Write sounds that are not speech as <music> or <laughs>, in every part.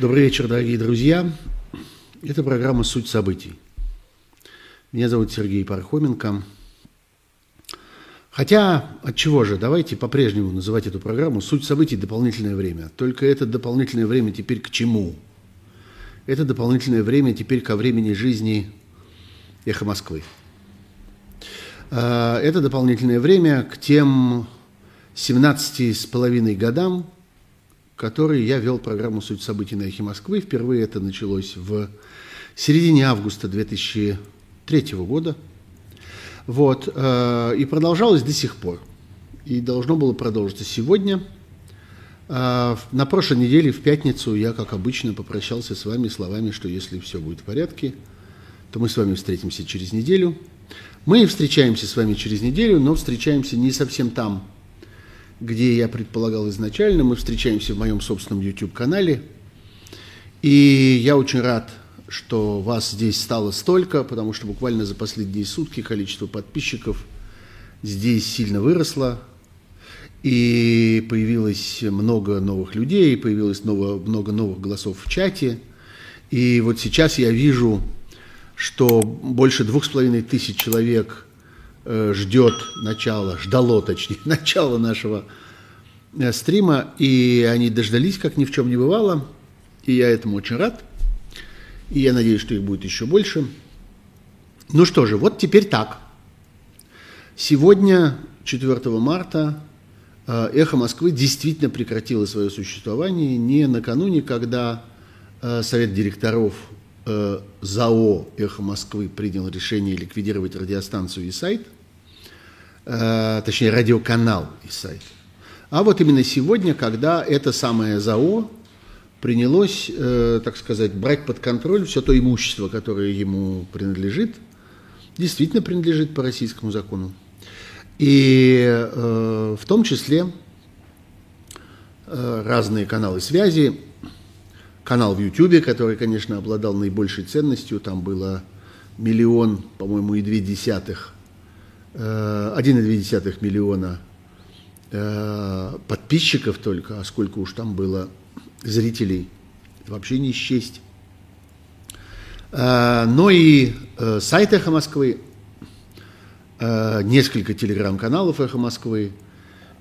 Добрый вечер, дорогие друзья. Это программа «Суть событий». Меня зовут Сергей Пархоменко. Хотя, от чего же, давайте по-прежнему называть эту программу «Суть событий. Дополнительное время». Только это дополнительное время теперь к чему? Это дополнительное время теперь ко времени жизни «Эхо Москвы». А, это дополнительное время к тем 17 с половиной годам, которые я вел программу «Суть событий» на «Эхе Москвы». Впервые это началось в середине августа 2003 года. Вот, э, и продолжалось до сих пор. И должно было продолжиться сегодня. Э, на прошлой неделе, в пятницу, я, как обычно, попрощался с вами словами, что если все будет в порядке, то мы с вами встретимся через неделю. Мы встречаемся с вами через неделю, но встречаемся не совсем там, где я предполагал изначально. Мы встречаемся в моем собственном YouTube-канале. И я очень рад, что вас здесь стало столько, потому что буквально за последние сутки количество подписчиков здесь сильно выросло. И появилось много новых людей, появилось много, много новых голосов в чате. И вот сейчас я вижу, что больше двух с половиной тысяч человек – ждет начала, ждало точнее, <laughs> начала нашего э, стрима, и они дождались, как ни в чем не бывало, и я этому очень рад, и я надеюсь, что их будет еще больше. Ну что же, вот теперь так. Сегодня, 4 марта, э, «Эхо Москвы» действительно прекратило свое существование не накануне, когда Совет директоров ЗАО «Эхо Москвы» принял решение ликвидировать радиостанцию и сайт – э, точнее радиоканал и сайт. А вот именно сегодня, когда это самое ЗАО принялось, э, так сказать, брать под контроль все то имущество, которое ему принадлежит, действительно принадлежит по российскому закону. И э, в том числе э, разные каналы связи, канал в Ютьюбе, который, конечно, обладал наибольшей ценностью, там было миллион, по-моему, и две десятых 1,2 миллиона э, подписчиков только, а сколько уж там было зрителей, вообще не счесть. Э, но и э, сайт «Эхо Москвы», несколько телеграм-каналов «Эхо Москвы»,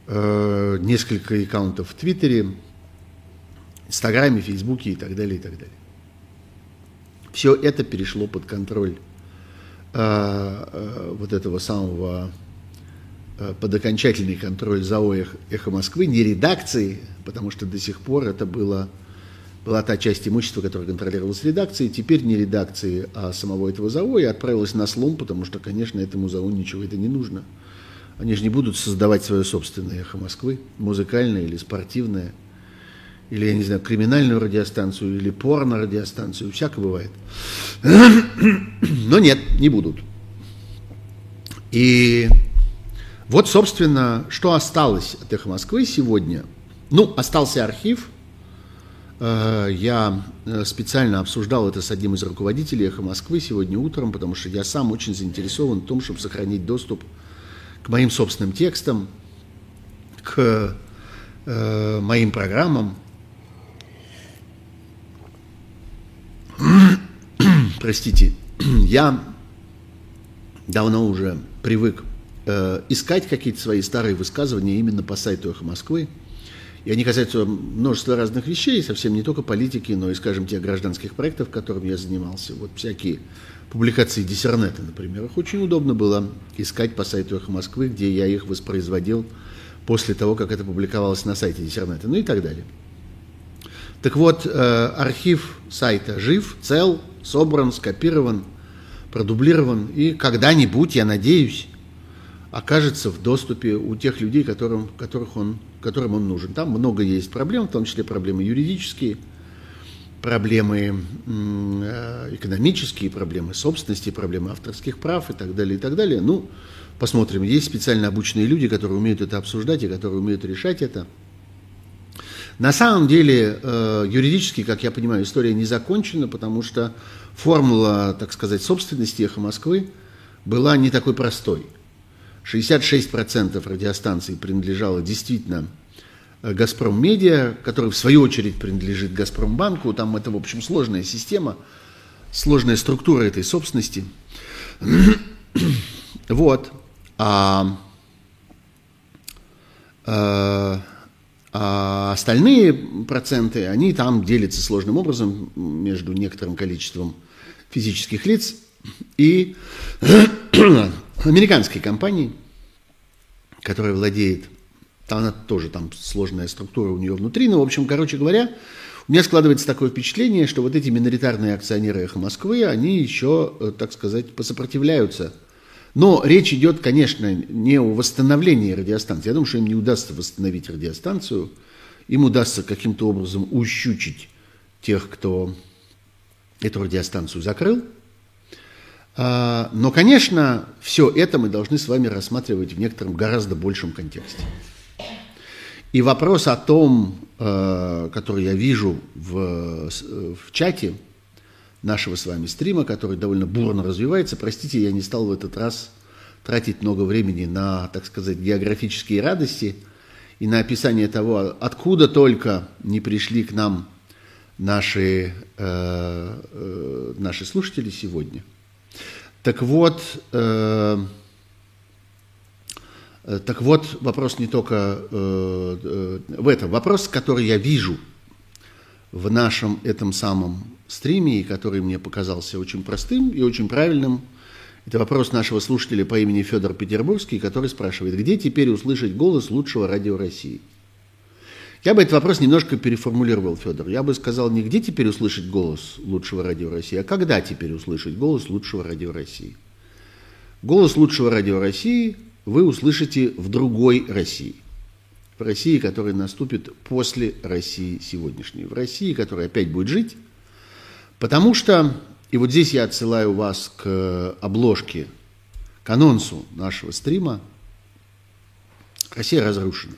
несколько аккаунтов в Твиттере, Инстаграме, Фейсбуке и так далее, и так далее. Все это перешло под контроль Э, э, вот этого самого э, под окончательный контроль ЗАО «Эхо Москвы», не редакции, потому что до сих пор это было, была та часть имущества, которая контролировалась редакцией, теперь не редакции, а самого этого ЗАО, и отправилась на слом, потому что, конечно, этому ЗАО ничего это не нужно. Они же не будут создавать свое собственное «Эхо Москвы», музыкальное или спортивное – или, я не знаю, криминальную радиостанцию, или порно-радиостанцию, всякое бывает. Но нет, не будут. И вот, собственно, что осталось от «Эхо Москвы» сегодня. Ну, остался архив. Э, я э, специально обсуждал это с одним из руководителей «Эхо Москвы» сегодня утром, потому что я сам очень заинтересован в том, чтобы сохранить доступ к моим собственным текстам, к э, моим программам, <clears throat> простите, <clears throat> я давно уже привык э, искать какие-то свои старые высказывания именно по сайту «Эхо Москвы». И они касаются множества разных вещей, совсем не только политики, но и, скажем, тех гражданских проектов, которыми я занимался. Вот всякие публикации диссернета, например. Их очень удобно было искать по сайту «Эхо Москвы», где я их воспроизводил после того, как это публиковалось на сайте диссернета, ну и так далее. Так вот, э, архив сайта жив, цел, собран, скопирован, продублирован и когда-нибудь, я надеюсь, окажется в доступе у тех людей, которым, которых он, которым он нужен. Там много есть проблем, в том числе проблемы юридические, проблемы э, экономические, проблемы собственности, проблемы авторских прав и так далее, и так далее. Ну, посмотрим. Есть специально обученные люди, которые умеют это обсуждать и которые умеют решать это. На самом деле, э, юридически, как я понимаю, история не закончена, потому что формула, так сказать, собственности «Эхо Москвы» была не такой простой. 66% радиостанций принадлежало действительно Газпром Медиа, который в свою очередь принадлежит Газпромбанку. Там это, в общем, сложная система, сложная структура этой собственности. <clears throat> Вот. А, а, а остальные проценты, они там делятся сложным образом между некоторым количеством физических лиц и американской компанией, которая владеет, она тоже там сложная структура у нее внутри, но, в общем, короче говоря, у меня складывается такое впечатление, что вот эти миноритарные акционеры «Эхо Москвы», они еще, э, так сказать, посопротивляются. Но речь идет, конечно, не о восстановлении радиостанции. Я думаю, что им не удастся восстановить радиостанцию. Им удастся каким-то образом ущучить тех, кто эту радиостанцию закрыл. А, но, конечно, все это мы должны с вами рассматривать в некотором гораздо большем контексте. И вопрос о том, э, который я вижу в, в чате нашего с вами стрима, который довольно бурно развивается, простите, я не стал в этот раз тратить много времени на, так сказать, географические радости и на описание того, откуда только не пришли к нам наши, э, э, наши слушатели сегодня. Так вот, э, Э, так вот, вопрос не только э, э, в этом. Вопрос, который я вижу в нашем этом самом стриме, и который мне показался очень простым и очень правильным, это вопрос нашего слушателя по имени Федор Петербургский, который спрашивает, где теперь услышать голос лучшего радио России? Я бы этот вопрос немножко переформулировал, Федор. Я бы сказал, не где теперь услышать голос лучшего радио России, а когда теперь услышать голос лучшего радио России. Голос лучшего радио России вы услышите в другой России. В России, которая наступит после России сегодняшней. В России, которая опять будет жить. Потому что, и вот здесь я отсылаю вас к обложке, к анонсу нашего стрима, Россия разрушена.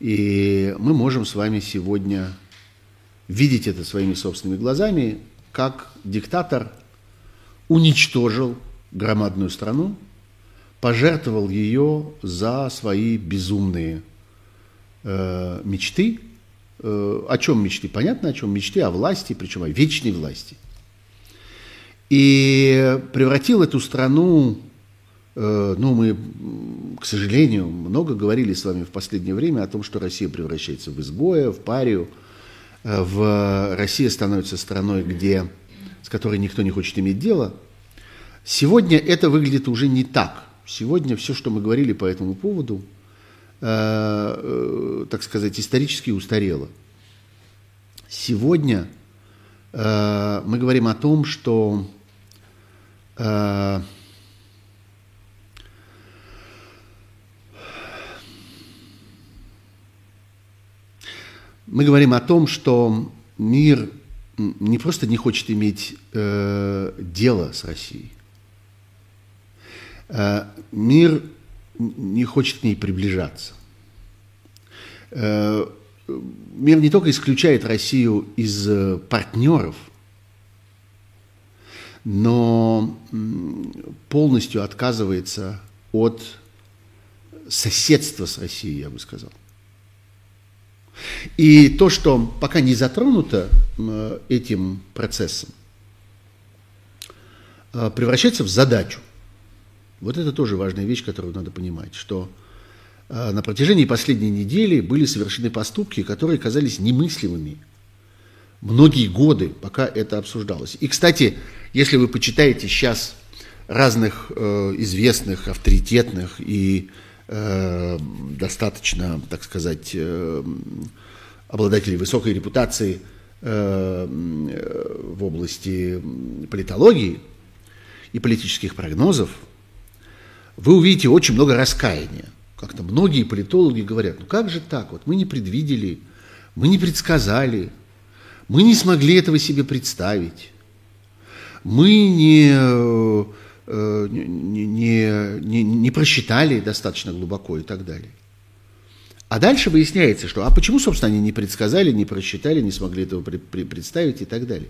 И мы можем с вами сегодня видеть это своими собственными глазами, как диктатор уничтожил громадную страну, пожертвовал ее за свои безумные э, мечты. Э, о чем мечты? Понятно, о чем мечты? О власти, причем о вечной власти. И превратил эту страну, э, ну, мы, к сожалению, много говорили с вами в последнее время о том, что Россия превращается в изгоя, в парию. Э, в Россия становится страной, где, с которой никто не хочет иметь дело. Сегодня это выглядит уже не так. Сегодня все, что мы говорили по этому поводу, так сказать, исторически устарело. Сегодня э, мы говорим о том, что э, мы говорим о том, что мир не просто не хочет иметь э, дело с Россией, Э, мир не хочет к ней приближаться. Э, мир не только исключает Россию из э, партнеров, но полностью отказывается от соседства с Россией, я бы сказал. И то, что пока не затронуто этим процессом, превращается в задачу. Вот это тоже важная вещь, которую надо понимать, что э, на протяжении последней недели были совершены поступки, которые казались немыслимыми многие годы, пока это обсуждалось. И, кстати, если вы почитаете сейчас разных э, известных, авторитетных и э, достаточно, так сказать, э, обладателей высокой репутации э, в области политологии и политических прогнозов, вы увидите очень много раскаяния. Как-то многие политологи говорят, ну как же так, вот мы не предвидели, мы не предсказали, мы не смогли этого себе представить, мы не, э, не, не, не, просчитали достаточно глубоко и так далее. А дальше выясняется, что а почему, собственно, они не предсказали, не просчитали, не смогли этого представить и так далее.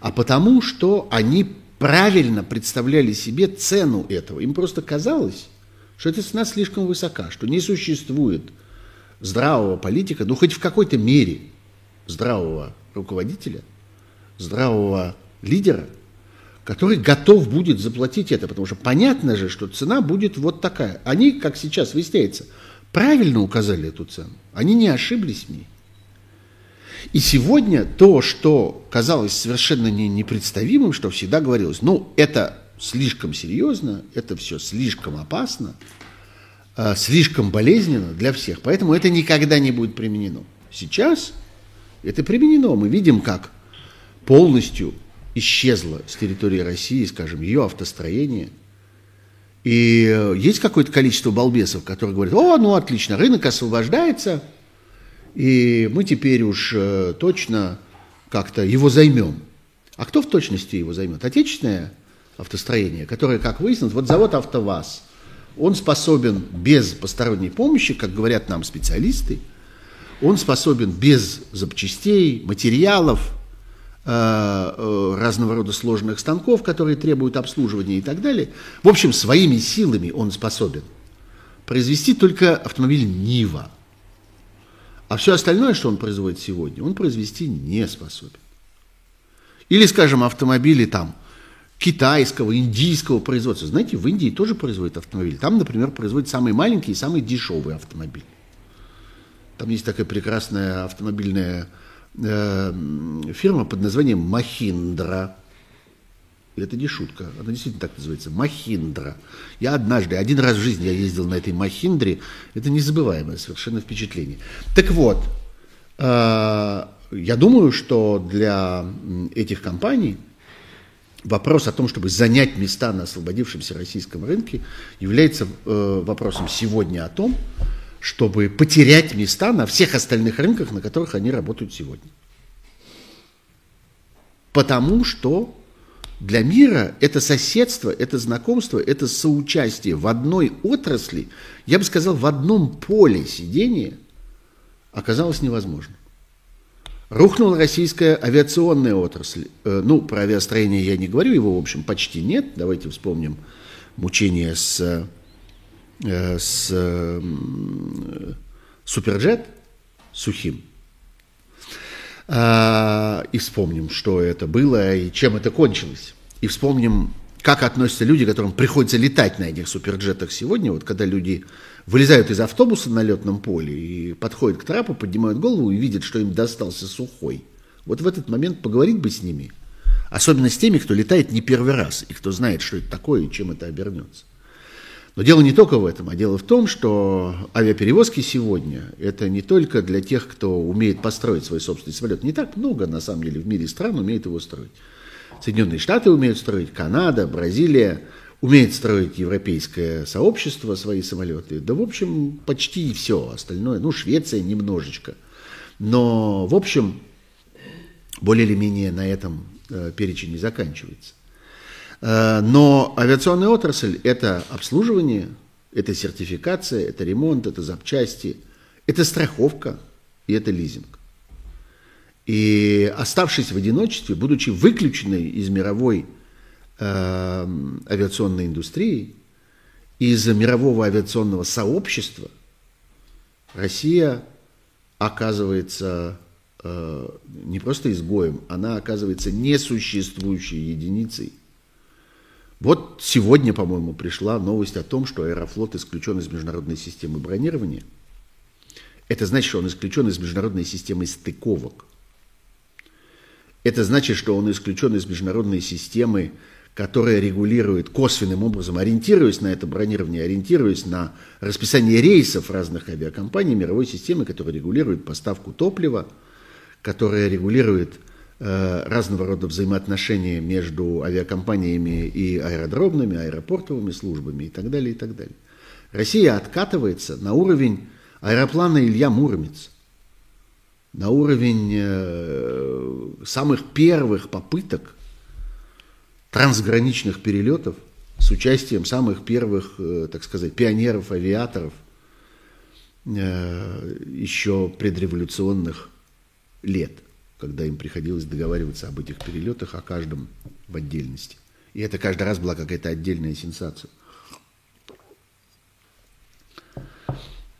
А потому что они правильно представляли себе цену этого. Им просто казалось, что эта цена слишком высока, что не существует здравого политика, ну хоть в какой-то мере здравого руководителя, здравого лидера, который готов будет заплатить это, потому что понятно же, что цена будет вот такая. Они, как сейчас выясняется, правильно указали эту цену, они не ошиблись в ней. И сегодня то, что казалось совершенно не, непредставимым, что всегда говорилось, ну, это слишком серьезно, это все слишком опасно, э, слишком болезненно для всех, поэтому это никогда не будет применено. Сейчас это применено. Мы видим, как полностью исчезло с территории России, скажем, ее автостроение. И э, есть какое-то количество балбесов, которые говорят, о, ну отлично, рынок освобождается, и мы теперь уж э, точно как-то его займем. А кто в точности его займет? Отечественное автостроение, которое, как выяснилось, вот завод «АвтоВАЗ», он способен без посторонней помощи, как говорят нам специалисты, он способен без запчастей, материалов, э, э, разного рода сложных станков, которые требуют обслуживания и так далее. В общем, своими силами он способен произвести только автомобиль «Нива». А все остальное, что он производит сегодня, он произвести не способен. Или, скажем, автомобили там китайского, индийского производства. Знаете, в Индии тоже производят автомобили. Там, например, производят самый маленький и самый дешевый автомобиль. Там есть такая прекрасная автомобильная э, фирма под названием Махиндра. И это не шутка, она действительно так называется, Махиндра. Я однажды, один раз в жизни я ездил на этой Махиндре, это незабываемое совершенно впечатление. Так вот, э, я думаю, что для этих компаний вопрос о том, чтобы занять места на освободившемся российском рынке, является э, вопросом сегодня о том, чтобы потерять места на всех остальных рынках, на которых они работают сегодня. Потому что для мира это соседство, это знакомство, это соучастие в одной отрасли, я бы сказал, в одном поле сидения оказалось невозможно. Рухнула российская авиационная отрасль. Э, ну, про авиастроение я не говорю, его, в общем, почти нет. Давайте вспомним мучения с Э, с э, Суперджет сухим. А, и вспомним, что это было и чем это кончилось. И вспомним, как относятся люди, которым приходится летать на этих суперджетах сегодня. Вот когда люди вылезают из автобуса на летном поле и подходят к трапу, поднимают голову и видят, что им достался сухой. Вот в этот момент поговорить бы с ними. Особенно с теми, кто летает не первый раз и кто знает, что это такое и чем это обернется. Но дело не только в этом, а дело в том, что авиаперевозки сегодня – это не только для тех, кто умеет построить свой собственный самолет. Не так много, на самом деле, в мире стран умеет его строить. Соединенные Штаты умеют строить, Канада, Бразилия, умеет строить европейское сообщество свои самолеты. Да, в общем, почти все остальное. Ну, Швеция немножечко. Но, в общем, более или менее на этом э, перечень не заканчивается. Э, но авиационная отрасль – это обслуживание, это сертификация, это ремонт, это запчасти, это страховка и это лизинг. И оставшись в одиночестве, будучи выключенной из мировой э, авиационной индустрии, из мирового авиационного сообщества, Россия оказывается э, не просто изгоем, она оказывается несуществующей единицей вот сегодня, по-моему, пришла новость о том, что Аэрофлот исключен из международной системы бронирования. Это значит, что он исключен из международной системы стыковок. Это значит, что он исключен из международной системы, которая регулирует косвенным образом, ориентируясь на это бронирование, ориентируясь на расписание рейсов разных авиакомпаний, мировой системы, которая регулирует поставку топлива, которая регулирует разного рода взаимоотношения между авиакомпаниями и аэродромными, аэропортовыми службами и так далее, и так далее. Россия откатывается на уровень аэроплана Илья Муромец, на уровень э, самых первых попыток трансграничных перелетов с участием самых первых, э, так сказать, пионеров-авиаторов еще предреволюционных лет – когда им приходилось договариваться об этих перелетах, о каждом в отдельности. И это каждый раз была какая-то отдельная сенсация.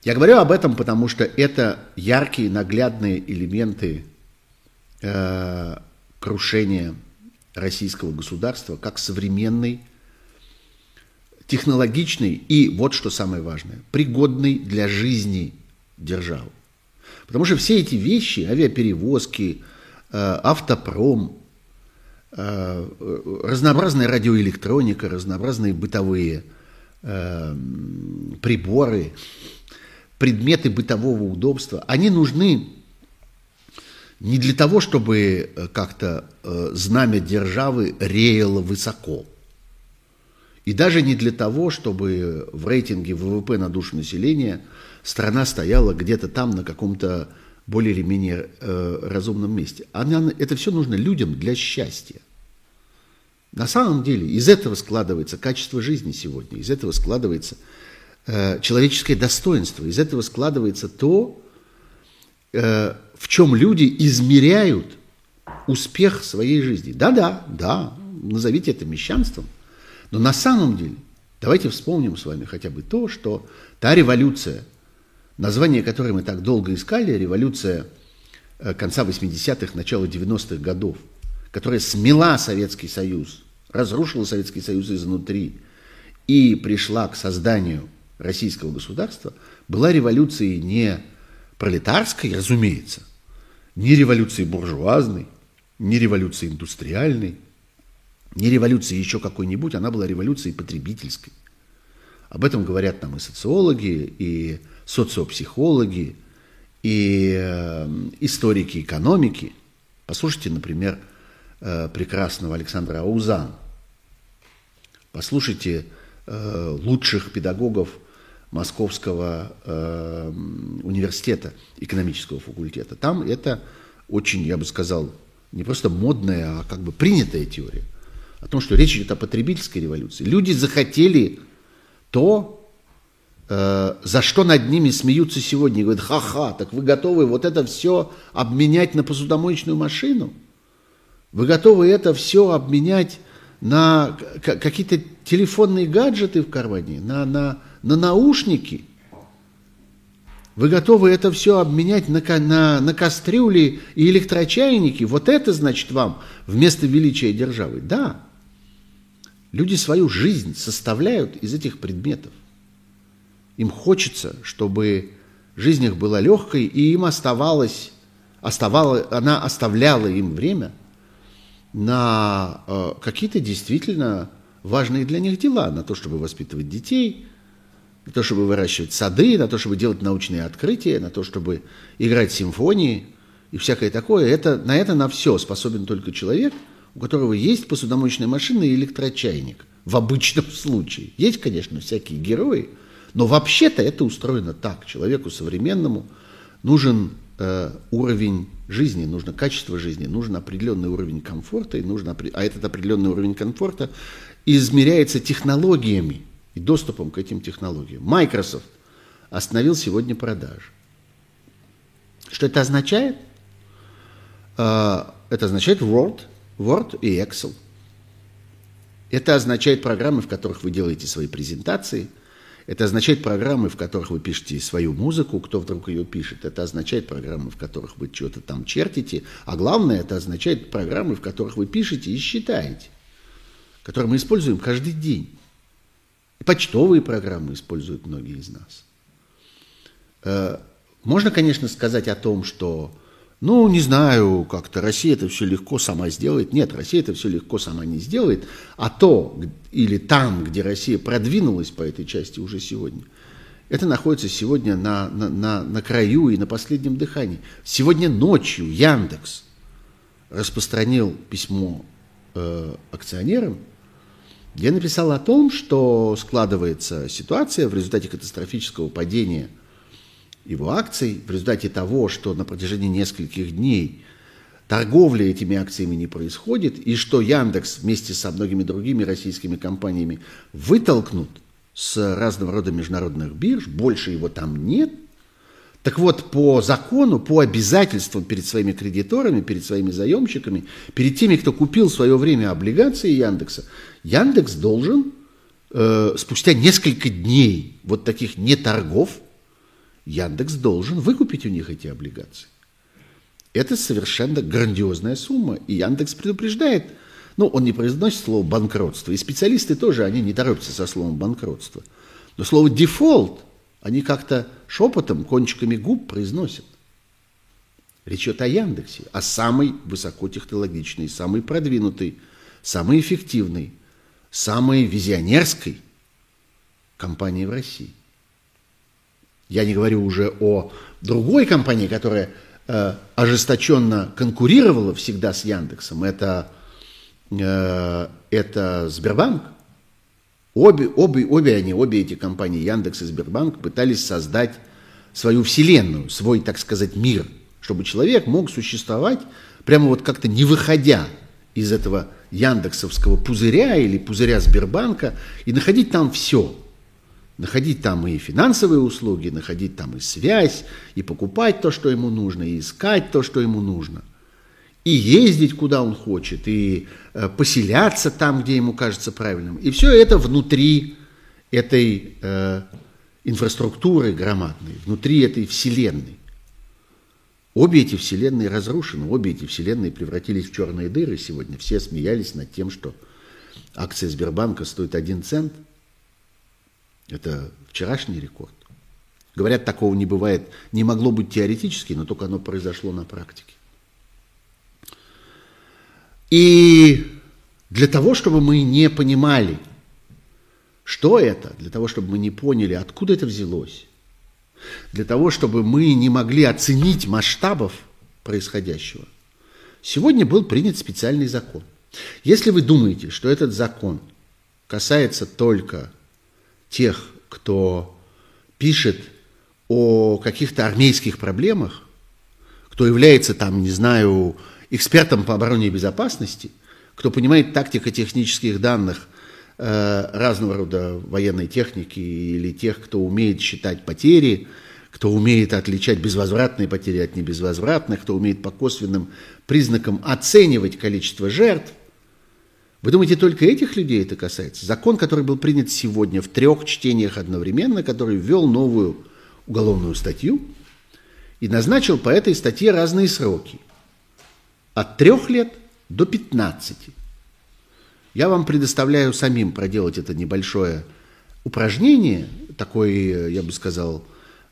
Я говорю об этом, потому что это яркие, наглядные элементы э, крушения российского государства как современной, технологичной и, вот что самое важное, пригодной для жизни державы. Потому что все эти вещи, авиаперевозки, э, автопром, э, разнообразная радиоэлектроника, разнообразные бытовые э, приборы, предметы бытового удобства, они нужны не для того, чтобы как-то знамя державы реяло высоко, и даже не для того, чтобы в рейтинге ВВП на душу населения – страна стояла где-то там на каком-то более или менее э, разумном месте. Она, это все нужно людям для счастья. На самом деле из этого складывается качество жизни сегодня, из этого складывается э, человеческое достоинство, из этого складывается то, э, в чем люди измеряют успех своей жизни. Да-да, да, назовите это мещанством, но на самом деле давайте вспомним с вами хотя бы то, что та революция – название которой мы так долго искали, революция э, конца 80-х, начала 90-х годов, которая смела Советский Союз, разрушила Советский Союз изнутри и пришла к созданию российского государства, была революцией не пролетарской, разумеется, не революцией буржуазной, не революцией индустриальной, не революцией еще какой-нибудь, она была революцией потребительской. Об этом говорят нам и социологи, и социопсихологи и э, историки экономики. Послушайте, например, э, прекрасного Александра Аузан. Послушайте э, лучших педагогов Московского университета, экономического факультета. Там это очень, я бы сказал, не просто модная, а как бы принятая теория о том, что речь идет о потребительской революции. Люди захотели то, Э, за что над ними смеются сегодня. Говорят, ха-ха, так вы готовы вот это все обменять на посудомоечную машину? Вы готовы это все обменять на какие-то телефонные гаджеты в кармане, на, на, на наушники? Вы готовы это все обменять на, на, на кастрюли и электрочайники? Вот это, значит, вам вместо величия державы? Да. Люди свою жизнь составляют из этих предметов. Им хочется, чтобы жизнь их была легкой, и им оставалось, оставала, она оставляла им время на э, какие-то действительно важные для них дела, на то, чтобы воспитывать детей, на то, чтобы выращивать сады, на то, чтобы делать научные открытия, на то, чтобы играть симфонии и всякое такое. Это, на это на все способен только человек, у которого есть посудомоечная машина и электрочайник. В обычном <laughs> случае. Есть, конечно, всякие герои – но вообще-то это устроено так. Человеку современному нужен э, уровень жизни, нужно качество жизни, нужен определенный уровень комфорта, и нужно, а этот определенный уровень комфорта измеряется технологиями и доступом к этим технологиям. Microsoft остановил сегодня продажи. Что это означает? Э, это означает Word, Word и Excel. Это означает программы, в которых вы делаете свои презентации – это означает программы, в которых вы пишете свою музыку, кто вдруг ее пишет. Это означает программы, в которых вы что-то там чертите. А главное, это означает программы, в которых вы пишете и считаете, которые мы используем каждый день. И почтовые программы используют многие из нас. Э, можно, конечно, сказать о том, что ну, не знаю, как-то Россия это все легко сама сделает. Нет, Россия это все легко сама не сделает. А то, или там, где Россия продвинулась по этой части уже сегодня, это находится сегодня на, на, на, на краю и на последнем дыхании. Сегодня ночью Яндекс распространил письмо э, акционерам, где написал о том, что складывается ситуация в результате катастрофического падения – его акций в результате того, что на протяжении нескольких дней торговля этими акциями не происходит, и что Яндекс вместе со многими другими российскими компаниями вытолкнут с разного рода международных бирж, больше его там нет. Так вот, по закону, по обязательствам перед своими кредиторами, перед своими заемщиками, перед теми, кто купил в свое время облигации Яндекса, Яндекс должен э, спустя несколько дней вот таких не торгов, Яндекс должен выкупить у них эти облигации. Это совершенно грандиозная сумма, и Яндекс предупреждает, ну, он не произносит слово банкротство, и специалисты тоже, они не торопятся со словом банкротство. Но слово дефолт они как-то шепотом, кончиками губ произносят. Речь идет о Яндексе, о самой высокотехнологичной, самой продвинутой, самой эффективной, самой визионерской компании в России. Я не говорю уже о другой компании, которая э, ожесточенно конкурировала всегда с Яндексом. Это, э, это Сбербанк. Обе, обе, обе они, обе эти компании, Яндекс и Сбербанк, пытались создать свою вселенную, свой, так сказать, мир, чтобы человек мог существовать прямо вот как-то не выходя из этого яндексовского пузыря или пузыря Сбербанка и находить там все. Находить там и финансовые услуги, находить там и связь, и покупать то, что ему нужно, и искать то, что ему нужно. И ездить, куда он хочет, и э, поселяться там, где ему кажется правильным. И все это внутри этой э, инфраструктуры громадной, внутри этой вселенной. Обе эти вселенные разрушены, обе эти вселенные превратились в черные дыры сегодня. Все смеялись над тем, что акция Сбербанка стоит один цент. Это вчерашний рекорд. Говорят, такого не бывает, не могло быть теоретически, но только оно произошло на практике. И для того, чтобы мы не понимали, что это, для того, чтобы мы не поняли, откуда это взялось, для того, чтобы мы не могли оценить масштабов происходящего, сегодня был принят специальный закон. Если вы думаете, что этот закон касается только тех, кто пишет о каких-то армейских проблемах, кто является там, не знаю, экспертом по обороне и безопасности, кто понимает тактико-технических данных э, разного рода военной техники или тех, кто умеет считать потери, кто умеет отличать безвозвратные потери от небезвозвратных, кто умеет по косвенным признакам оценивать количество жертв. Вы думаете, только этих людей это касается? Закон, который был принят сегодня в трех чтениях одновременно, который ввел новую уголовную статью и назначил по этой статье разные сроки. От трех лет до 15. Я вам предоставляю самим проделать это небольшое упражнение, такой, я бы сказал,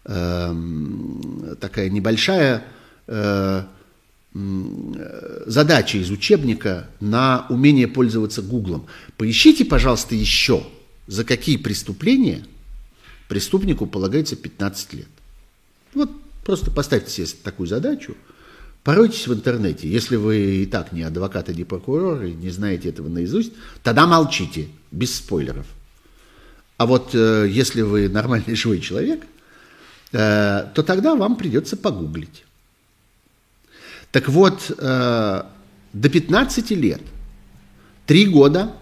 Эм, такая небольшая э, задача из учебника на умение пользоваться Гуглом. Поищите, пожалуйста, еще, за какие преступления преступнику полагается 15 лет. Вот просто поставьте себе такую задачу, поройтесь в интернете. Если вы и так не адвокат и не прокурор, и не знаете этого наизусть, тогда молчите, без спойлеров. А вот э, если вы нормальный живой человек – Э, то тогда вам придется погуглить. Так вот, э, до 15 лет, три года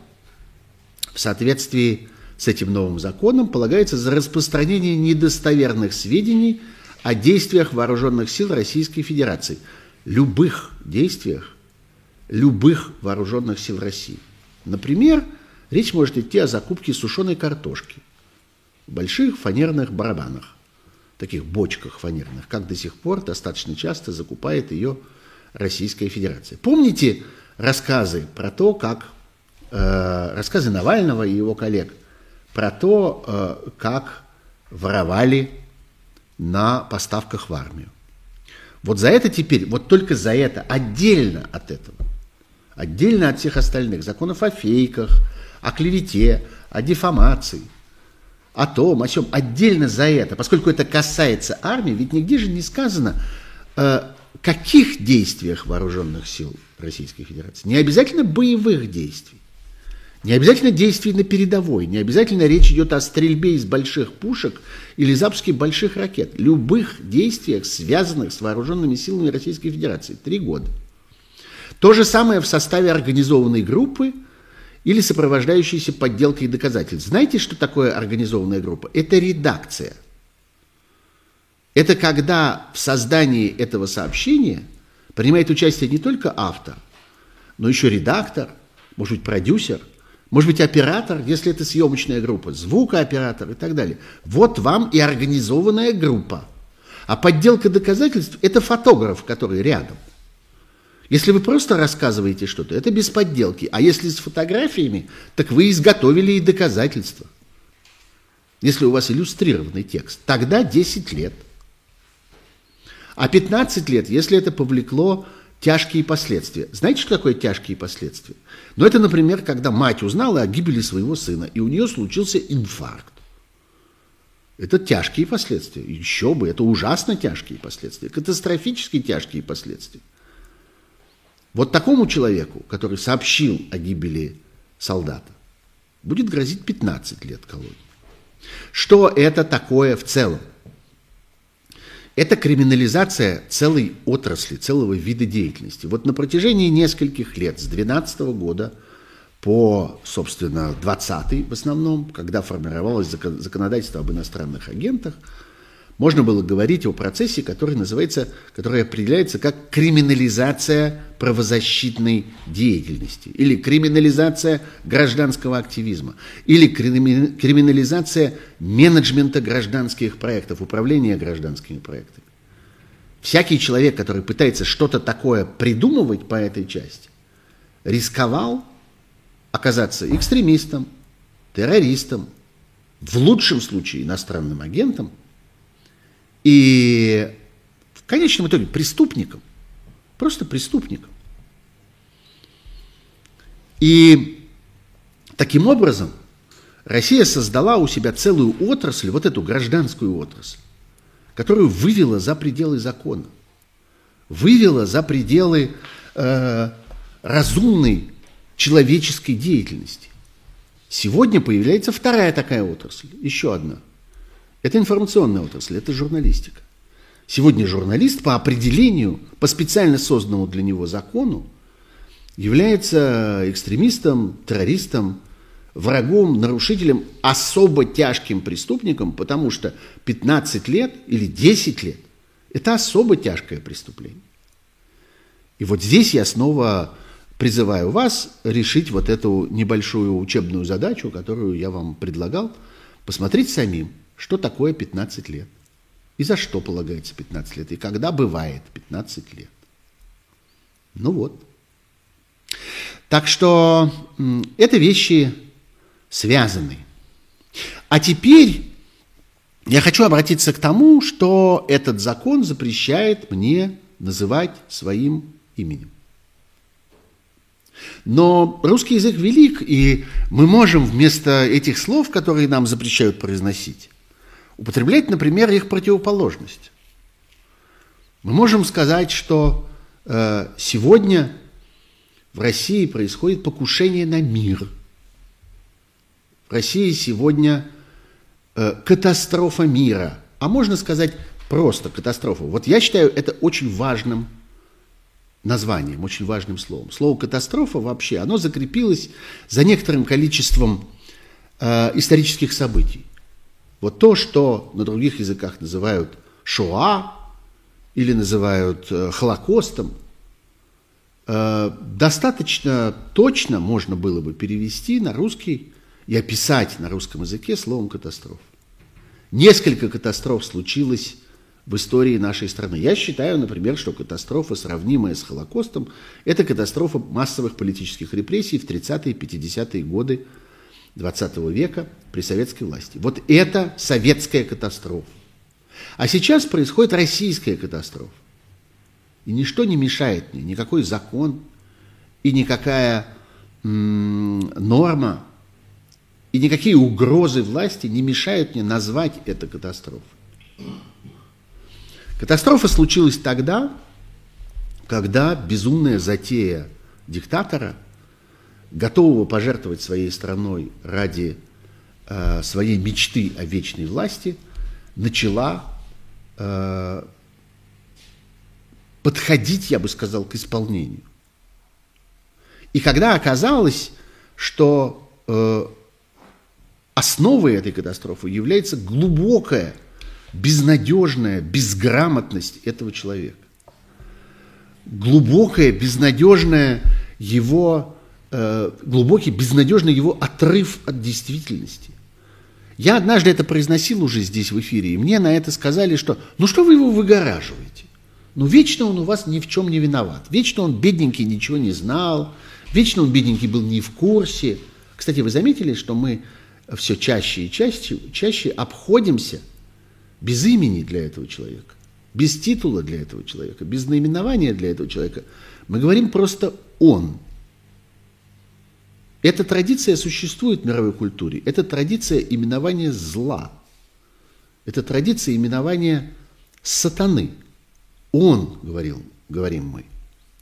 в соответствии с этим новым законом полагается за распространение недостоверных сведений о действиях вооруженных сил Российской Федерации. Любых действиях, любых вооруженных сил России. Например, речь может идти о закупке сушеной картошки в больших фанерных барабанах таких бочках фанерных, как до сих пор достаточно часто закупает ее Российская Федерация. Помните рассказы про то, как э, рассказы Навального и его коллег про то, э, как воровали на поставках в армию. Вот за это теперь, вот только за это, отдельно от этого, отдельно от всех остальных законов о фейках, о клевете, о дефамации, о том, о чем отдельно за это, поскольку это касается армии, ведь нигде же не сказано, э, каких действиях вооруженных сил Российской Федерации. Не обязательно боевых действий, не обязательно действий на передовой, не обязательно речь идет о стрельбе из больших пушек или запуске больших ракет. Любых действиях, связанных с вооруженными силами Российской Федерации. Три года. То же самое в составе организованной группы – или сопровождающиеся подделкой доказательств. Знаете, что такое организованная группа? Это редакция. Это когда в создании этого сообщения принимает участие не только автор, но еще редактор, может быть, продюсер, может быть, оператор, если это съемочная группа, звукооператор и так далее. Вот вам и организованная группа. А подделка доказательств – это фотограф, который рядом. Если вы просто рассказываете что-то, это без подделки. А если с фотографиями, так вы изготовили и доказательства. Если у вас иллюстрированный текст, тогда 10 лет. А 15 лет, если это повлекло тяжкие последствия. Знаете, что такое тяжкие последствия? Ну, это, например, когда мать узнала о гибели своего сына, и у нее случился инфаркт. Это тяжкие последствия. Еще бы, это ужасно тяжкие последствия, катастрофически тяжкие последствия. Вот такому человеку, который сообщил о гибели солдата, будет грозить 15 лет колонии. Что это такое в целом? Это криминализация целой отрасли, целого вида деятельности. Вот на протяжении нескольких лет, с 2012 года по, собственно, 20 в основном, когда формировалось законодательство об иностранных агентах, можно было говорить о процессе, который называется, который определяется как криминализация правозащитной деятельности, или криминализация гражданского активизма, или криминализация менеджмента гражданских проектов, управления гражданскими проектами. Всякий человек, который пытается что-то такое придумывать по этой части, рисковал оказаться экстремистом, террористом, в лучшем случае иностранным агентом – и в конечном итоге преступником, просто преступником. И таким образом Россия создала у себя целую отрасль, вот эту гражданскую отрасль, которую вывела за пределы закона, вывела за пределы э, разумной человеческой деятельности. Сегодня появляется вторая такая отрасль, еще одна – это информационная отрасль, это журналистика. Сегодня журналист по определению, по специально созданному для него закону, является экстремистом, террористом, врагом, нарушителем, особо тяжким преступником, потому что 15 лет или 10 лет – это особо тяжкое преступление. И вот здесь я снова призываю вас решить вот эту небольшую учебную задачу, которую я вам предлагал, посмотреть самим – что такое 15 лет? И за что полагается 15 лет? И когда бывает 15 лет? Ну вот. Так что это вещи связаны. А теперь я хочу обратиться к тому, что этот закон запрещает мне называть своим именем. Но русский язык велик, и мы можем вместо этих слов, которые нам запрещают произносить, употреблять, например, их противоположность. Мы можем сказать, что э, сегодня в России происходит покушение на мир. В России сегодня э, катастрофа мира. А можно сказать просто катастрофа. Вот я считаю это очень важным названием, очень важным словом. Слово катастрофа вообще, оно закрепилось за некоторым количеством э, исторических событий. Вот то, что на других языках называют шоа или называют э, Холокостом, э, достаточно точно можно было бы перевести на русский и описать на русском языке словом катастроф. Несколько катастроф случилось в истории нашей страны. Я считаю, например, что катастрофа, сравнимая с Холокостом, это катастрофа массовых политических репрессий в 30-е и 50-е годы 20 века при советской власти. Вот это советская катастрофа. А сейчас происходит российская катастрофа. И ничто не мешает мне, никакой закон и никакая норма и никакие угрозы власти не мешают мне назвать это катастрофой. Катастрофа случилась тогда, когда безумная затея диктатора – готового пожертвовать своей страной ради э, своей мечты о вечной власти, начала э, подходить, я бы сказал, к исполнению. И когда оказалось, что э, основой этой катастрофы является глубокая, безнадежная безграмотность этого человека, глубокая, безнадежная его Э, глубокий, безнадежный его отрыв от действительности. Я однажды это произносил уже здесь в эфире, и мне на это сказали, что ну что вы его выгораживаете? Ну вечно он у вас ни в чем не виноват. Вечно он бедненький ничего не знал, вечно он бедненький был не в курсе. Кстати, вы заметили, что мы все чаще и чаще, чаще обходимся без имени для этого человека, без титула для этого человека, без наименования для этого человека. Мы говорим просто «он», эта традиция существует в мировой культуре. Это традиция именования зла. Это традиция именования сатаны. Он, говорил, говорим мы,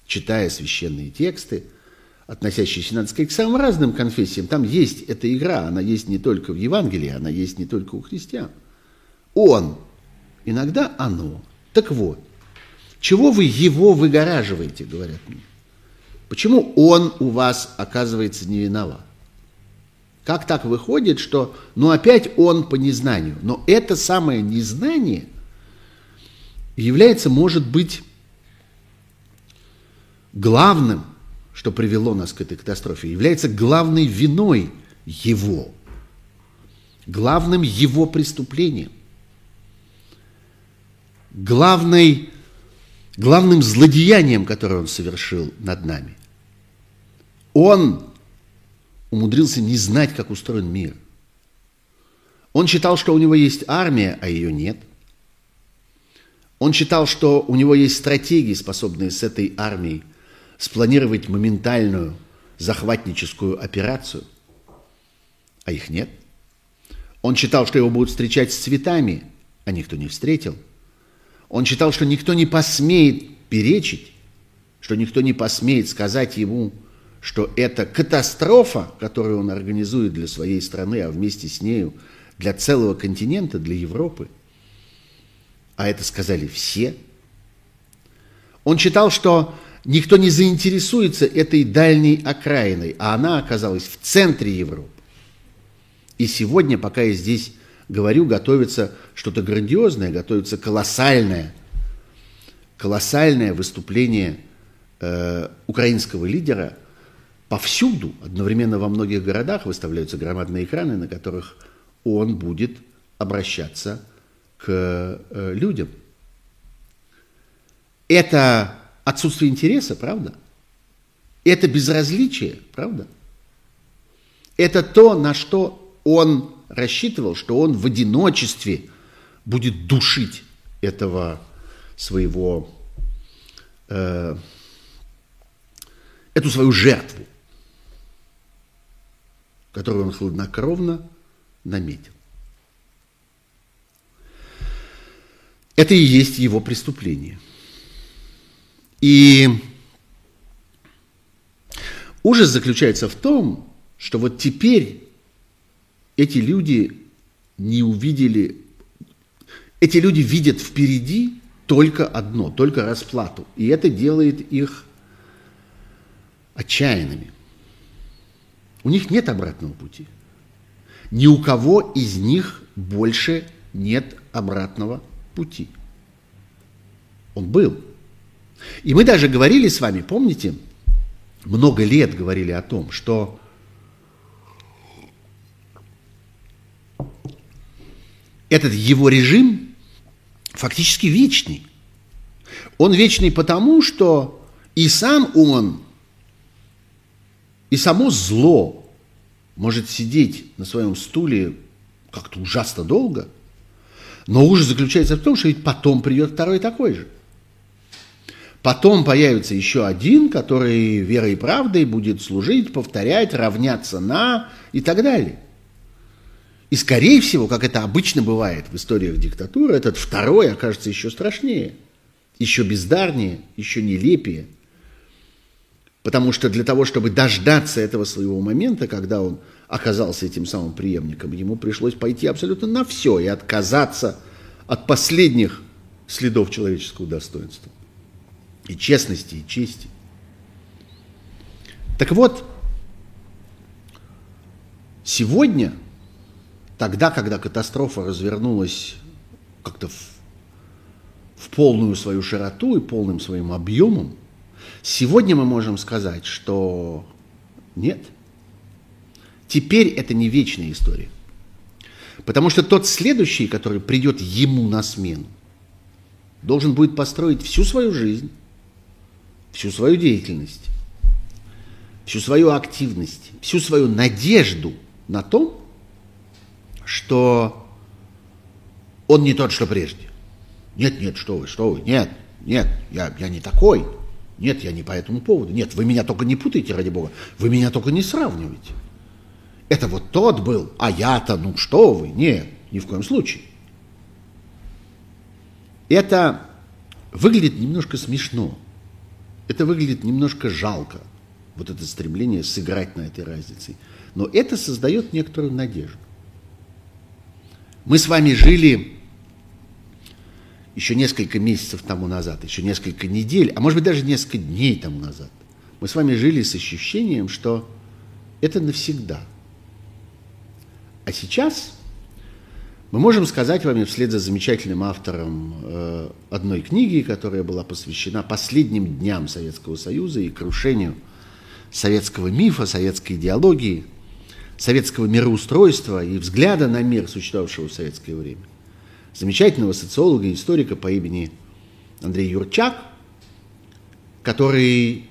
читая священные тексты, относящиеся, надо сказать, к самым разным конфессиям. Там есть эта игра, она есть не только в Евангелии, она есть не только у христиан. Он, иногда оно. Так вот, чего вы его выгораживаете, говорят мне. Почему он у вас оказывается не виноват? Как так выходит, что, ну, опять он по незнанию. Но это самое незнание является, может быть, главным, что привело нас к этой катастрофе, является главной виной его, главным его преступлением, главной, главным злодеянием, которое он совершил над нами. Он умудрился не знать, как устроен мир. Он считал, что у него есть армия, а ее нет. Он считал, что у него есть стратегии, способные с этой армией спланировать моментальную захватническую операцию, а их нет. Он считал, что его будут встречать с цветами, а никто не встретил. Он считал, что никто не посмеет перечить, что никто не посмеет сказать ему, что это катастрофа, которую он организует для своей страны, а вместе с нею для целого континента, для Европы. А это сказали все. Он считал, что никто не заинтересуется этой дальней окраиной, а она оказалась в центре Европы. И сегодня, пока я здесь говорю, готовится что-то грандиозное, готовится колоссальное, колоссальное выступление э, украинского лидера – повсюду, одновременно во многих городах выставляются громадные экраны, на которых он будет обращаться к э, людям. Это отсутствие интереса, правда? Это безразличие, правда? Это то, на что он рассчитывал, что он в одиночестве будет душить этого своего, э, эту свою жертву которую он хладнокровно наметил. Это и есть его преступление. И ужас заключается в том, что вот теперь эти люди не увидели, эти люди видят впереди только одно, только расплату. И это делает их отчаянными. У них нет обратного пути. Ни у кого из них больше нет обратного пути. Он был. И мы даже говорили с вами, помните, много лет говорили о том, что этот его режим фактически вечный. Он вечный потому, что и сам он и само зло может сидеть на своем стуле как-то ужасно долго, но ужас заключается в том, что ведь потом придет второй такой же. Потом появится еще один, который верой и правдой будет служить, повторять, равняться на и так далее. И, скорее всего, как это обычно бывает в историях диктатуры, этот второй окажется еще страшнее, еще бездарнее, еще нелепее – Потому что для того, чтобы дождаться этого своего момента, когда он оказался этим самым преемником, ему пришлось пойти абсолютно на все и отказаться от последних следов человеческого достоинства. И честности, и чести. Так вот, сегодня, тогда, когда катастрофа развернулась как-то в, в полную свою широту и полным своим объемом, Сегодня мы можем сказать, что нет. Теперь это не вечная история. Потому что тот следующий, который придет ему на смену, должен будет построить всю свою жизнь, всю свою деятельность, всю свою активность, всю свою надежду на том, что он не тот, что прежде. Нет, нет, что вы, что вы, нет, нет, я, я не такой. Нет, я не по этому поводу. Нет, вы меня только не путайте, ради бога. Вы меня только не сравнивайте. Это вот тот был, а я-то, ну что вы, нет, ни в коем случае. Это выглядит немножко смешно. Это выглядит немножко жалко, вот это стремление сыграть на этой разнице. Но это создает некоторую надежду. Мы с вами жили еще несколько месяцев тому назад, еще несколько недель, а может быть даже несколько дней тому назад. Мы с вами жили с ощущением, что это навсегда. А сейчас мы можем сказать вам, вслед за замечательным автором э, одной книги, которая была посвящена последним дням Советского Союза и крушению советского мифа, советской идеологии, советского мироустройства и взгляда на мир, существовавшего в советское время. Замечательного социолога и историка по имени Андрей Юрчак, который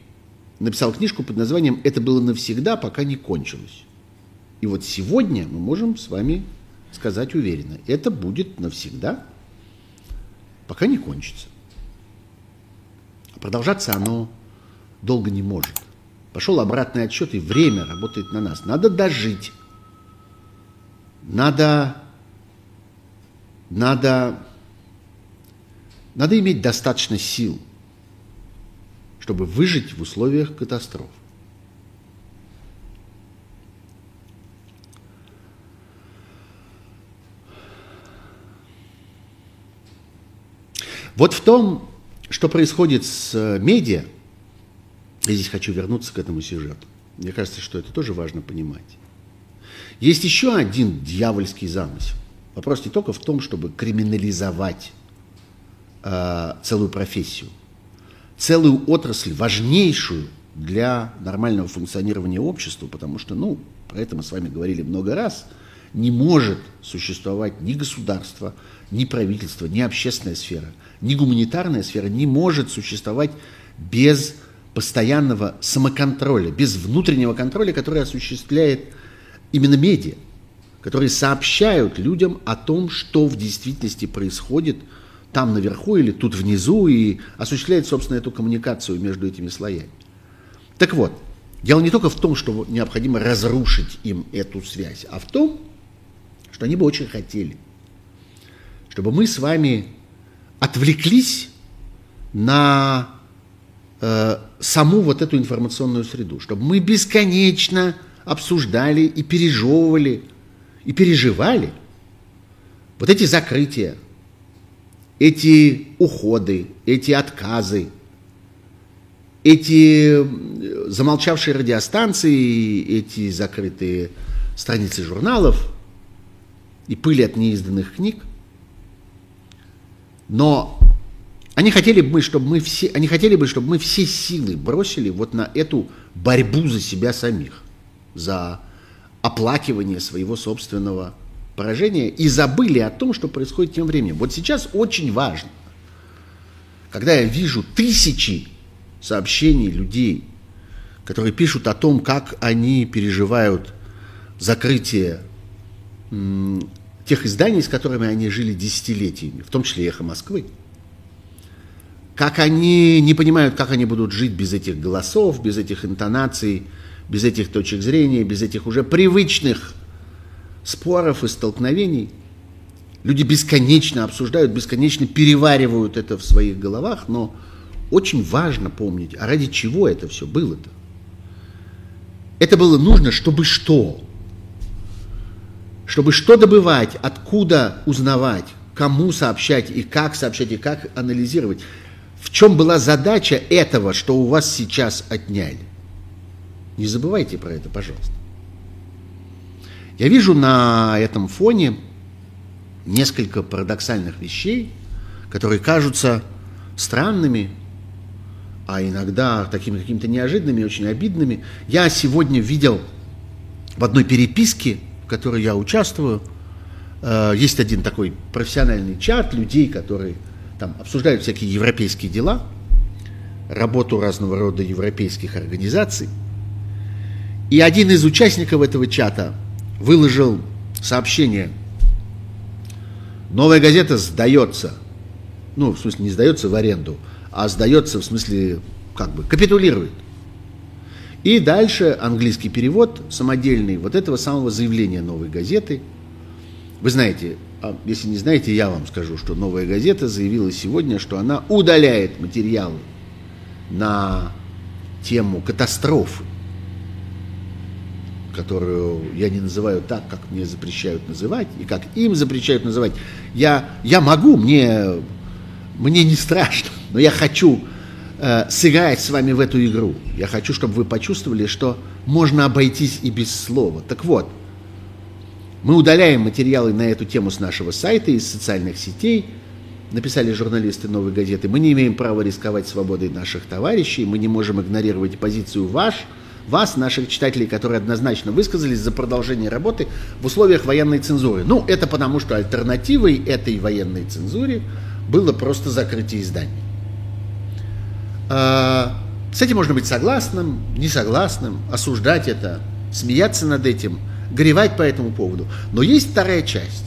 написал книжку под названием «Это было навсегда, пока не кончилось». И вот сегодня мы можем с вами сказать уверенно, это будет навсегда, пока не кончится. А продолжаться оно долго не может. Пошел обратный отсчет, и время работает на нас. Надо дожить. Надо, надо, надо иметь достаточно сил, чтобы выжить в условиях катастроф. Вот в том, что происходит с э, медиа, я здесь хочу вернуться к этому сюжету. Мне кажется, что это тоже важно понимать. Есть еще один дьявольский замысел. Вопрос не только в том, чтобы криминализовать э, целую профессию, целую отрасль, важнейшую для нормального функционирования общества, потому что, ну, про это мы с вами говорили много раз, не может существовать ни государство, ни правительство, ни общественная сфера, ни гуманитарная сфера не может существовать без постоянного самоконтроля, без внутреннего контроля, который осуществляет именно медиа, которые сообщают людям о том, что в действительности происходит там наверху или тут внизу, и осуществляет, собственно, эту коммуникацию между этими слоями. Так вот, дело не только в том, что необходимо разрушить им эту связь, а в том, что они бы очень хотели, чтобы мы с вами отвлеклись на э, саму вот эту информационную среду, чтобы мы бесконечно обсуждали и пережевывали, и переживали. Вот эти закрытия, эти уходы, эти отказы, эти замолчавшие радиостанции, эти закрытые страницы журналов и пыли от неизданных книг – но они хотели бы, чтобы мы все, они хотели бы, чтобы мы все силы бросили вот на эту борьбу за себя самих, за оплакивание своего собственного поражения и забыли о том, что происходит тем временем. Вот сейчас очень важно, когда я вижу тысячи сообщений людей, которые пишут о том, как они переживают закрытие тех изданий, с которыми они жили десятилетиями, в том числе «Эхо Москвы». Как они не понимают, как они будут жить без этих голосов, без этих интонаций, без этих точек зрения, без этих уже привычных споров и столкновений. Люди бесконечно обсуждают, бесконечно переваривают это в своих головах, но очень важно помнить, а ради чего это все было-то. Это было нужно, чтобы что? чтобы что добывать, откуда узнавать, кому сообщать и как сообщать, и как анализировать. В чем была задача этого, что у вас сейчас отняли? Не забывайте про это, пожалуйста. Я вижу на этом фоне несколько парадоксальных вещей, которые кажутся странными, а иногда такими какими-то неожиданными, очень обидными. Я сегодня видел в одной переписке которой я участвую, Э, есть один такой профессиональный чат людей, которые там обсуждают всякие европейские дела, работу разного рода европейских организаций. И один из участников этого чата выложил сообщение. Новая газета сдается. Ну, в смысле, не сдается в аренду, а сдается в смысле, как бы, капитулирует. И дальше английский перевод самодельный вот этого самого заявления новой газеты. Вы знаете, а если не знаете, я вам скажу, что новая газета заявила сегодня, что она удаляет материалы на тему катастрофы, которую я не называю так, как мне запрещают называть, и как им запрещают называть. Я, я могу, мне, мне не страшно, но я хочу э, сыграть с вами в эту игру. Я хочу, чтобы вы почувствовали, что можно обойтись и без слова. Так вот, мы удаляем материалы на эту тему с нашего сайта, из социальных сетей, написали журналисты «Новой газеты». Мы не имеем права рисковать свободой наших товарищей, мы не можем игнорировать позицию ваш, вас, наших читателей, которые однозначно высказались за продолжение работы в условиях военной цензуры. Ну, это потому, что альтернативой этой военной цензуре было просто закрытие изданий. А, с этим можно быть согласным, не согласным, осуждать это, смеяться над этим, горевать по этому поводу. Но есть вторая часть.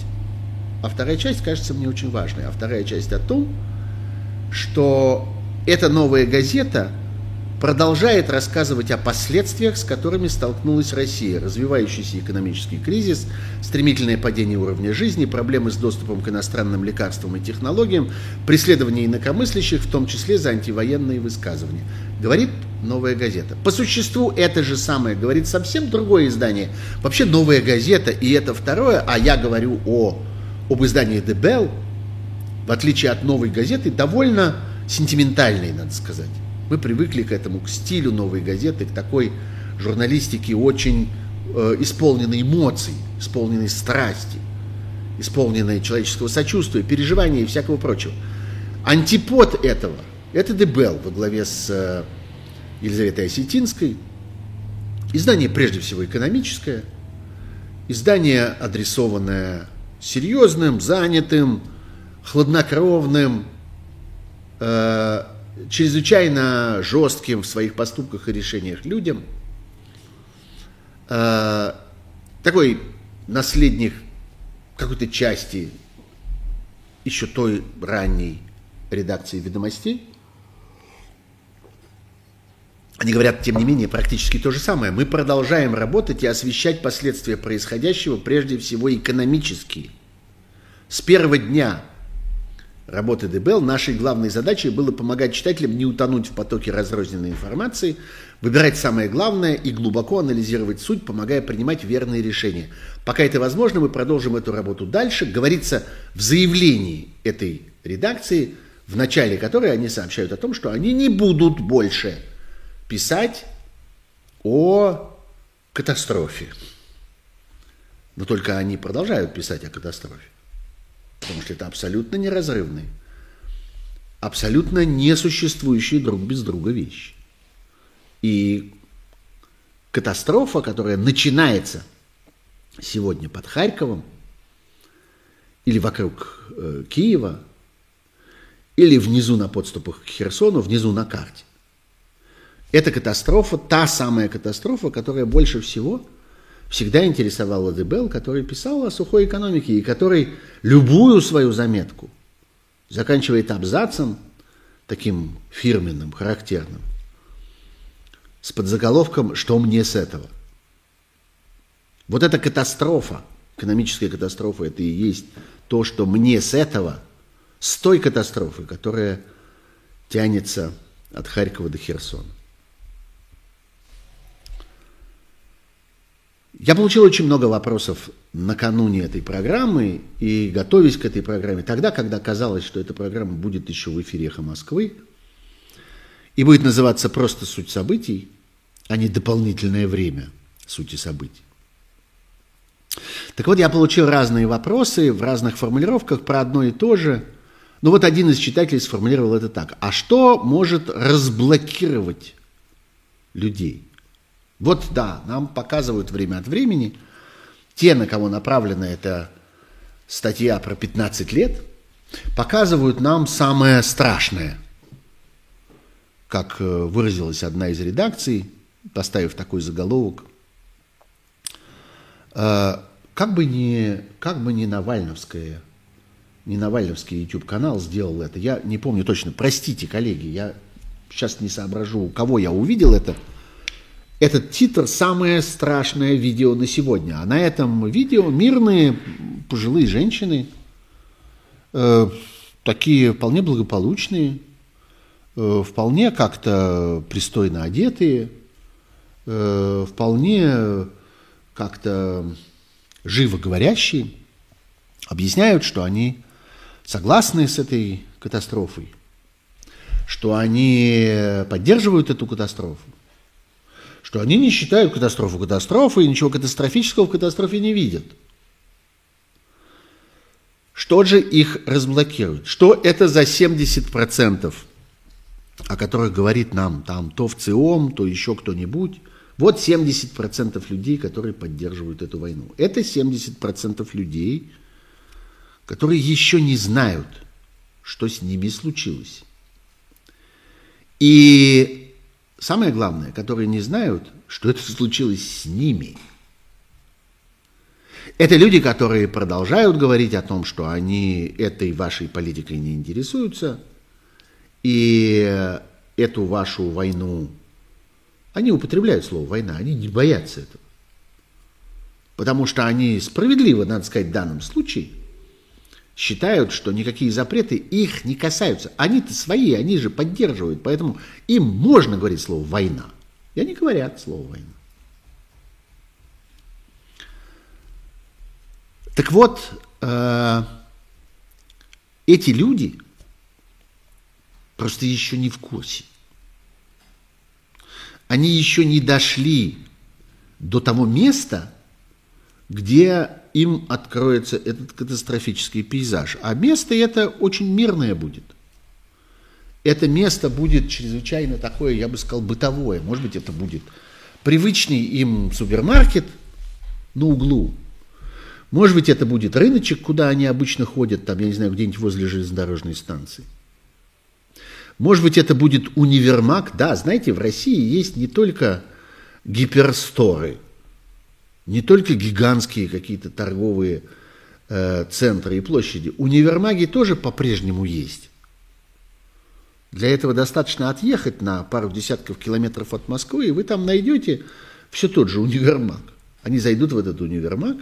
А вторая часть кажется мне очень важной. А вторая часть о том, что эта новая газета – продолжает рассказывать о последствиях, с которыми столкнулась Россия. Развивающийся экономический кризис, стремительное падение уровня жизни, проблемы с доступом к иностранным лекарствам и технологиям, преследование инакомыслящих, в том числе за антивоенные высказывания. Говорит «Новая газета». По существу это же самое говорит совсем другое издание. Вообще «Новая газета» и это второе, а я говорю о, об издании «The Bell», в отличие от «Новой газеты», довольно сентиментальной, надо сказать. Мы привыкли к этому, к стилю новой газеты, к такой журналистике очень э, исполненной эмоций, исполненной страсти, исполненной человеческого сочувствия, переживания и всякого прочего. Антипод этого – это Дебел во главе с э, Елизаветой Осетинской. Издание прежде всего экономическое, издание, адресованное серьезным, занятым, хладнокровным, э, чрезвычайно жестким в своих поступках и решениях людям, э, такой наследник какой-то части еще той ранней редакции «Ведомостей», они говорят, тем не менее, практически то же самое. Мы продолжаем работать и освещать последствия происходящего, прежде всего экономические. С первого дня работы ДБЛ нашей главной задачей было помогать читателям не утонуть в потоке разрозненной информации, выбирать самое главное и глубоко анализировать суть, помогая принимать верные решения. Пока это возможно, мы продолжим эту работу дальше. Говорится в заявлении этой редакции, в начале которой они сообщают о том, что они не будут больше писать о катастрофе. Но только они продолжают писать о катастрофе. Потому что это абсолютно неразрывные, абсолютно несуществующие друг без друга вещи. И катастрофа, которая начинается сегодня под Харьковом, или вокруг э, Киева, или внизу на подступах к Херсону, внизу на карте. Это катастрофа, та самая катастрофа, которая больше всего всегда интересовал Дебел, который писал о сухой экономике и который любую свою заметку заканчивает абзацем, таким фирменным, характерным, с подзаголовком «Что мне с этого?». Вот эта катастрофа, экономическая катастрофа, это и есть то, что мне с этого, с той катастрофы, которая тянется от Харькова до Херсона. Я получил очень много вопросов накануне этой программы и готовясь к этой программе, тогда, когда казалось, что эта программа будет еще в эфире «Эхо Москвы» и будет называться просто «Суть событий», а не «Дополнительное время сути событий». Так вот, я получил разные вопросы в разных формулировках про одно и то же. Ну вот один из читателей сформулировал это так. А что может разблокировать людей? Вот да, нам показывают время от времени те, на кого направлена эта статья про 15 лет, показывают нам самое страшное. Как э, выразилась одна из редакций, поставив такой заголовок, э, как бы не, как бы не Навальновская, не Навальновский YouTube-канал сделал это, я не помню точно, простите, коллеги, я сейчас не соображу, у кого я увидел это, этот титр «Самое страшное видео на сегодня». А на этом видео мирные пожилые женщины, э, такие вполне благополучные, э, вполне как-то пристойно одетые, э, вполне как-то живо говорящие, объясняют, что они согласны с этой катастрофой, что они поддерживают эту катастрофу, что они не считают катастрофу катастрофой и ничего катастрофического в катастрофе не видят. Что же их разблокирует? Что это за 70%, о которых говорит нам там то в ЦИОМ, то еще кто-нибудь? Вот 70% людей, которые поддерживают эту войну. Это 70% людей, которые еще не знают, что с ними случилось. И Самое главное, которые не знают, что это случилось с ними. Это люди, которые продолжают говорить о том, что они этой вашей политикой не интересуются, и эту вашу войну, они употребляют слово «война», они не боятся этого. Потому что они справедливо, надо сказать, в данном случае – считают, что никакие запреты их не касаются. Они-то свои, они же поддерживают, поэтому им можно говорить слово «война». И они говорят слово «война». Так вот, э, эти люди просто еще не в курсе. Они еще не дошли до того места, где им откроется этот катастрофический пейзаж. А место это очень мирное будет. Это место будет чрезвычайно такое, я бы сказал, бытовое. Может быть, это будет привычный им супермаркет на углу. Может быть, это будет рыночек, куда они обычно ходят, там, я не знаю, где-нибудь возле железнодорожной станции. Может быть, это будет универмаг. Да, знаете, в России есть не только гиперсторы – не только гигантские какие-то торговые э, центры и площади. Универмаги тоже по-прежнему есть. Для этого достаточно отъехать на пару десятков километров от Москвы, и вы там найдете все тот же универмаг. Они зайдут в этот универмаг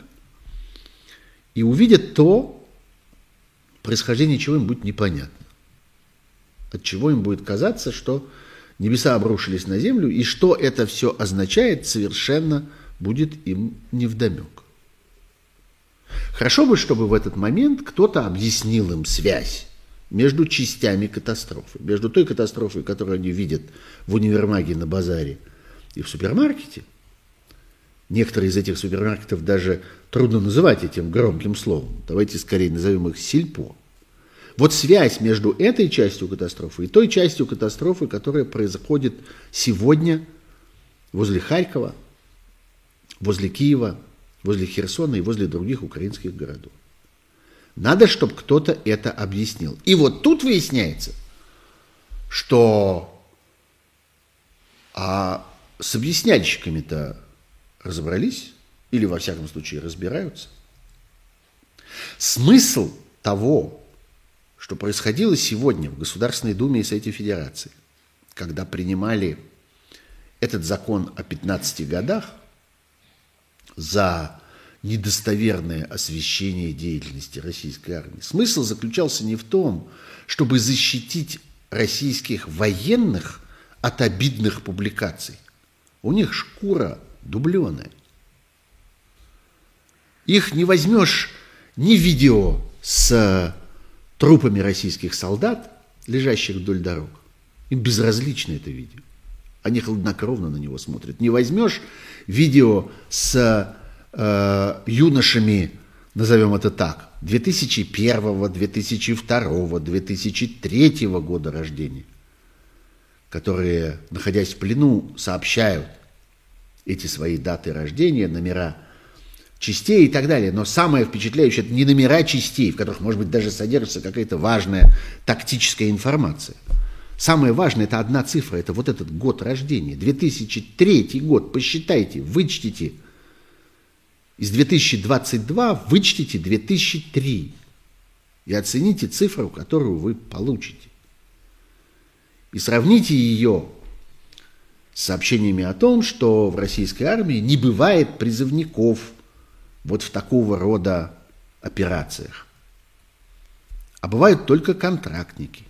и увидят то, происхождение чего им будет непонятно. От чего им будет казаться, что небеса обрушились на землю, и что это все означает, совершенно непонятно будет им невдомек. Хорошо бы, чтобы в этот момент кто-то объяснил им связь между частями катастрофы, между той катастрофой, которую они видят в универмаге на базаре и в супермаркете. Некоторые из этих супермаркетов даже трудно называть этим громким словом. Давайте скорее назовем их сельпо. Вот связь между этой частью катастрофы и той частью катастрофы, которая происходит сегодня возле Харькова, возле Киева, возле Херсона и возле других украинских городов. Надо, чтобы кто-то это объяснил. И вот тут выясняется, что а с объясняльщиками-то разобрались, или во всяком случае разбираются. Смысл того, что происходило сегодня в Государственной Думе и Совете Федерации, когда принимали этот закон о 15 годах, за недостоверное освещение деятельности российской армии. Смысл заключался не в том, чтобы защитить российских военных от обидных публикаций. У них шкура дубленая. Их не возьмешь ни видео с трупами российских солдат, лежащих вдоль дорог. Им безразлично это видео. Они хладнокровно на него смотрят. Не возьмешь видео с э, юношами, назовем это так, 2001, 2002, 2003 года рождения, которые, находясь в плену, сообщают эти свои даты рождения, номера частей и так далее. Но самое впечатляющее – это не номера частей, в которых, может быть, даже содержится какая-то важная тактическая информация. Самое важное – это одна цифра, это вот этот год рождения. 2003 год, посчитайте, вычтите. Из 2022 вычтите 2003 и оцените цифру, которую вы получите. И сравните ее с сообщениями о том, что в российской армии не бывает призывников – вот в такого рода операциях. А бывают только контрактники.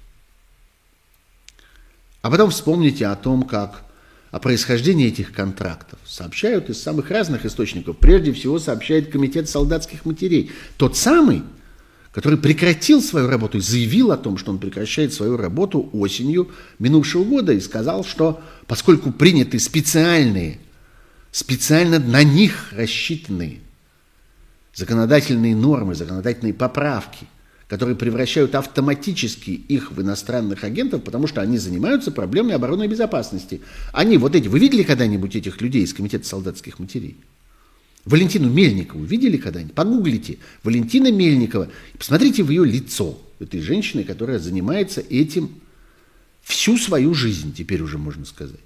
А потом вспомните о том, как о происхождении этих контрактов сообщают из самых разных источников. Прежде всего сообщает Комитет солдатских матерей. Тот самый, который прекратил свою работу и заявил о том, что он прекращает свою работу осенью минувшего года и сказал, что поскольку приняты специальные, специально на них рассчитанные законодательные нормы, законодательные поправки, которые превращают автоматически их в иностранных агентов, потому что они занимаются проблемой оборонной безопасности. Они вот эти, вы видели когда-нибудь этих людей из Комитета солдатских матерей? Валентину Мельникову видели когда-нибудь? Погуглите Валентина Мельникова и посмотрите в ее лицо этой женщины, которая занимается этим всю свою жизнь, теперь уже можно сказать.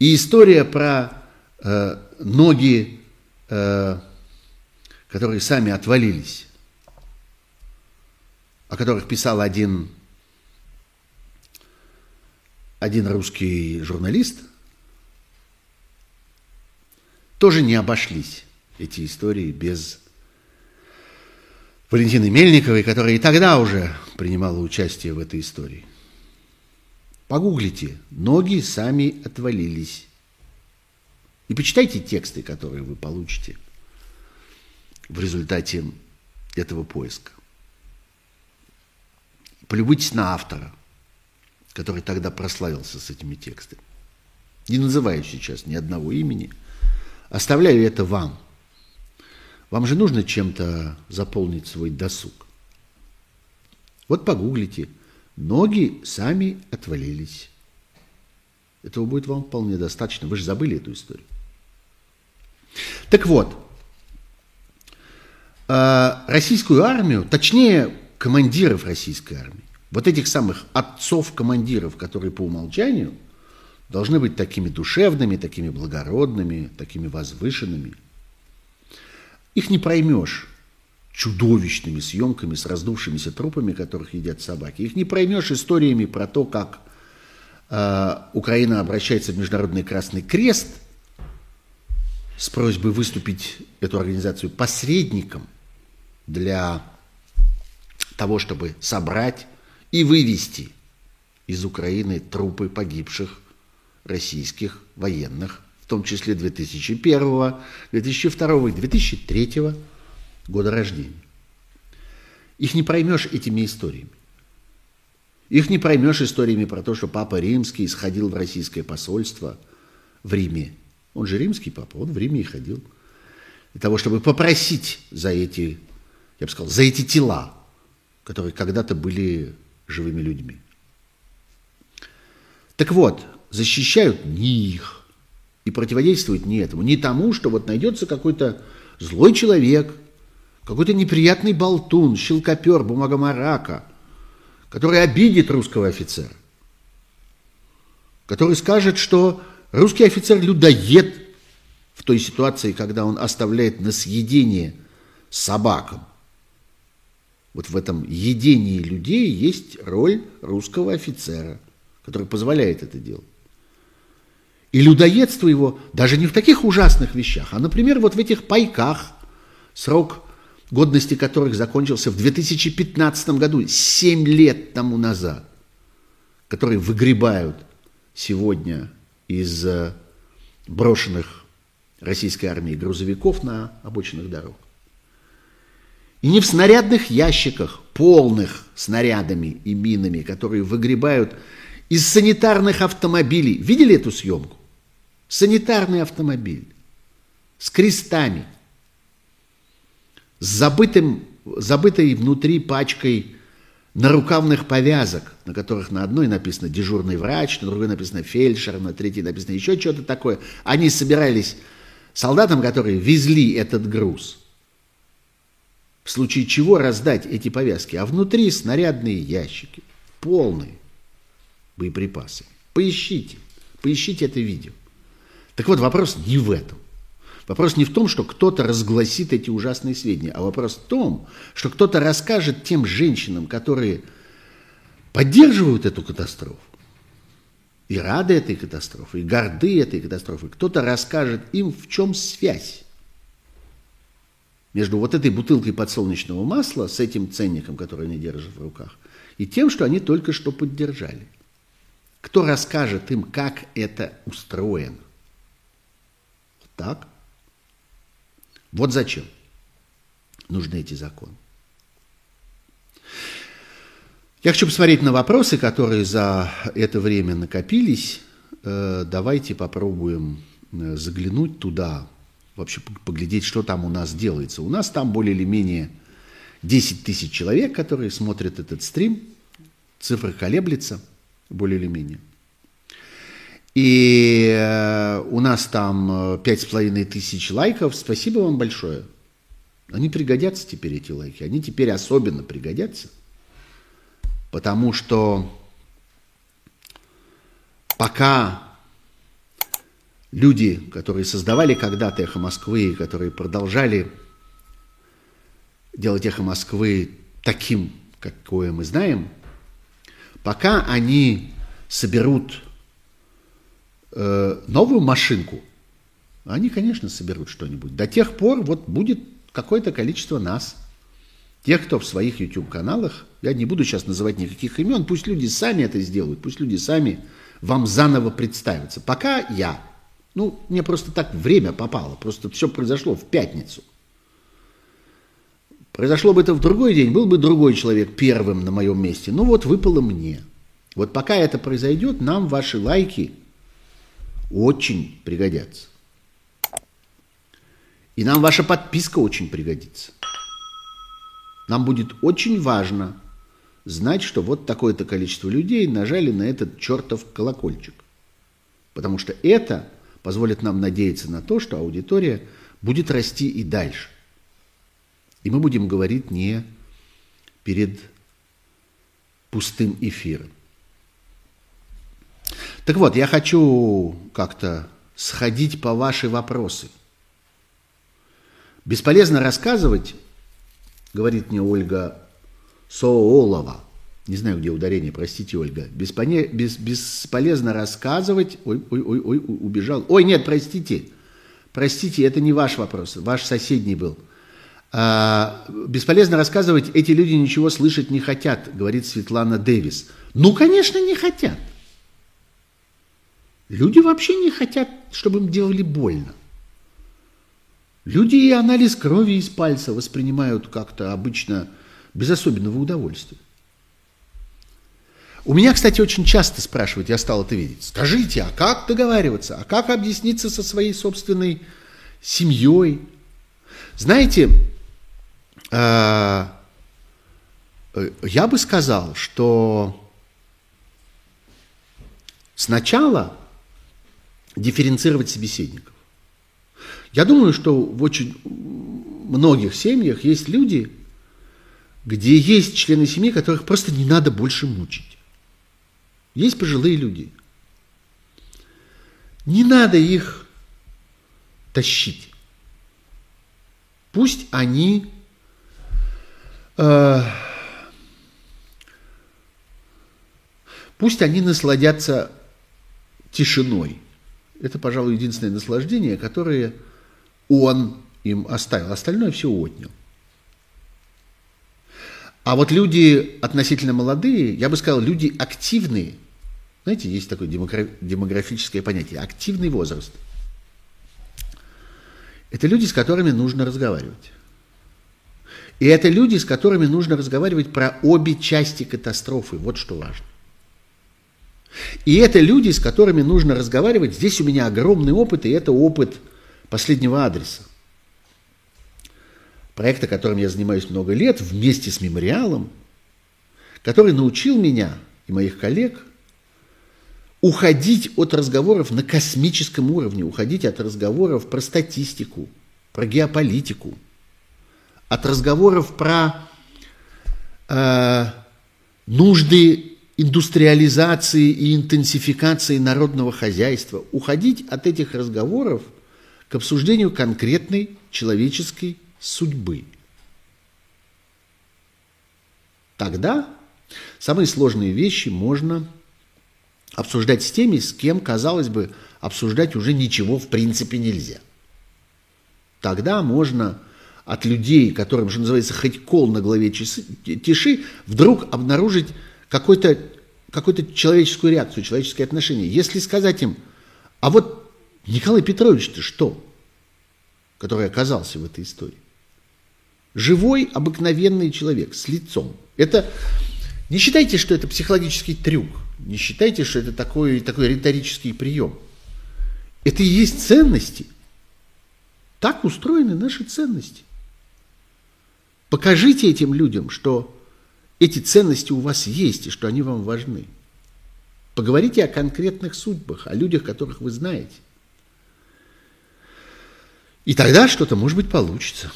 И история про э, ноги Э, которые сами отвалились, о которых писал один, один русский журналист, тоже не обошлись эти истории без Валентины Мельниковой, которая и тогда уже принимала участие в этой истории. Погуглите, ноги сами отвалились. И почитайте тексты, которые вы получите в результате этого поиска. Полюбуйтесь на автора, который тогда прославился с этими текстами. Не называю сейчас ни одного имени. Оставляю это вам. Вам же нужно чем-то заполнить свой досуг. Вот погуглите. Ноги сами отвалились. Этого будет вам вполне достаточно. Вы же забыли эту историю. Так вот, э, российскую армию, точнее, командиров российской армии, вот этих самых отцов-командиров, которые по умолчанию должны быть такими душевными, такими благородными, такими возвышенными. Их не проймешь чудовищными съемками с раздувшимися трупами, которых едят собаки. Их не проймешь историями про то, как э, Украина обращается в Международный Красный Крест – с просьбой выступить эту организацию посредником для того, чтобы собрать и вывести из Украины трупы погибших российских военных, в том числе 2001, 2002 и 2003 года рождения. Их не проймешь этими историями. Их не проймешь историями про то, что Папа Римский сходил в российское посольство в Риме он же римский папа, он в Риме и ходил. Для того, чтобы попросить за эти, я бы сказал, за эти тела, которые когда-то были живыми людьми. Так вот, защищают не их и противодействуют не этому, не тому, что вот найдется какой-то злой человек, какой-то неприятный болтун, щелкопер, бумагомарака, который обидит русского офицера, который скажет, что Русский офицер людоед в той ситуации, когда он оставляет на съедение собакам. Вот в этом едении людей есть роль русского офицера, который позволяет это делать. И людоедство его даже не в таких ужасных вещах, а, например, вот в этих пайках, срок годности которых закончился в 2015 году, 7 лет тому назад, которые выгребают сегодня из э, брошенных российской армией грузовиков на обочинах дорог. И не в снарядных ящиках, полных снарядами и минами, которые выгребают из санитарных автомобилей. Видели эту съемку? Санитарный автомобиль с крестами, с забытым, забытой внутри пачкой нарукавных повязок, на которых на одной написано дежурный врач, на другой написано фельдшер, на третьей написано еще что-то такое. Они собирались солдатам, которые везли этот груз, в случае чего раздать эти повязки, а внутри снарядные ящики, полные боеприпасы. Поищите, поищите это видео. Так вот, вопрос не в этом. Вопрос не в том, что кто-то разгласит эти ужасные сведения, а вопрос в том, что кто-то расскажет тем женщинам, которые поддерживают эту катастрофу, и рады этой катастрофе, и горды этой катастрофы, кто-то расскажет им, в чем связь между вот этой бутылкой подсолнечного масла с этим ценником, который они держат в руках, и тем, что они только что поддержали. Кто расскажет им, как это устроено? Так? Вот зачем нужны эти законы. Я хочу посмотреть на вопросы, которые за это время накопились. Э, давайте попробуем э, заглянуть туда, вообще поглядеть, что там у нас делается. У нас там более или менее 10 тысяч человек, которые смотрят этот стрим. Цифра колеблется более или менее. И э, у нас там э, пять с половиной тысяч лайков. Спасибо вам большое. Они пригодятся теперь, эти лайки. Они теперь особенно пригодятся. Потому что пока люди, которые создавали когда-то «Эхо Москвы», которые продолжали делать «Эхо Москвы» таким, какое мы знаем, пока они соберут э, новую машинку, они, конечно, соберут что-нибудь. До тех пор вот будет какое-то количество нас, тех, кто в своих YouTube-каналах, я не буду сейчас называть никаких имен, пусть люди сами это сделают, пусть люди сами вам заново представятся. Пока я, ну, мне просто так время попало, просто все произошло в пятницу. Произошло бы это в другой день, был бы другой человек первым на моем месте. Ну вот выпало мне. Вот пока это произойдет, нам ваши лайки очень пригодятся. И нам ваша подписка очень пригодится. Нам будет очень важно знать, что вот такое-то количество людей нажали на этот чертов колокольчик. Потому что это позволит нам надеяться на то, что аудитория будет расти и дальше. И мы будем говорить не перед пустым эфиром. Так вот, я хочу как-то сходить по ваши вопросы. Бесполезно рассказывать, говорит мне Ольга Соолова. Не знаю, где ударение, простите, Ольга. Беспоне... Бес... Бесполезно рассказывать. Ой, ой, ой, ой, убежал. Ой, нет, простите. Простите, это не ваш вопрос, ваш соседний был. А, бесполезно рассказывать, эти люди ничего слышать не хотят, говорит Светлана Дэвис. Ну, конечно, не хотят. Люди вообще не хотят, чтобы им делали больно. Люди и анализ крови из пальца воспринимают как-то обычно без особенного удовольствия. У меня, кстати, очень часто спрашивают, я стал это видеть, скажите, а как договариваться, а как объясниться со своей собственной семьей? Знаете, э, э, я бы сказал, что сначала дифференцировать собеседников. Я думаю, что в очень многих семьях есть люди, где есть члены семьи, которых просто не надо больше мучить. Есть пожилые люди. Не надо их тащить. Пусть они э, пусть они насладятся тишиной. Это, пожалуй, единственное наслаждение, которое он им оставил. Остальное все отнял. А вот люди относительно молодые, я бы сказал, люди активные. Знаете, есть такое демографическое понятие – активный возраст. Это люди, с которыми нужно разговаривать. И это люди, с которыми нужно разговаривать про обе части катастрофы. Вот что важно. И это люди, с которыми нужно разговаривать. Здесь у меня огромный опыт, и это опыт последнего адреса. Проекта, которым я занимаюсь много лет, вместе с мемориалом, который научил меня и моих коллег уходить от разговоров на космическом уровне, уходить от разговоров про статистику, про геополитику, от разговоров про э, нужды индустриализации и интенсификации народного хозяйства, уходить от этих разговоров к обсуждению конкретной человеческой судьбы. Тогда самые сложные вещи можно обсуждать с теми, с кем, казалось бы, обсуждать уже ничего в принципе нельзя. Тогда можно от людей, которым, что называется, хоть кол на голове тиши, вдруг обнаружить какую-то какую человеческую реакцию, человеческое отношение. Если сказать им, а вот Николай Петрович-то что, который оказался в этой истории? Живой, обыкновенный человек с лицом. Это не считайте, что это психологический трюк. Не считайте, что это такой, такой риторический прием. Это и есть ценности. Так устроены наши ценности. Покажите этим людям, что эти ценности у вас есть и что они вам важны. Поговорите о конкретных судьбах, о людях, которых вы знаете. И тогда что-то, может быть, получится.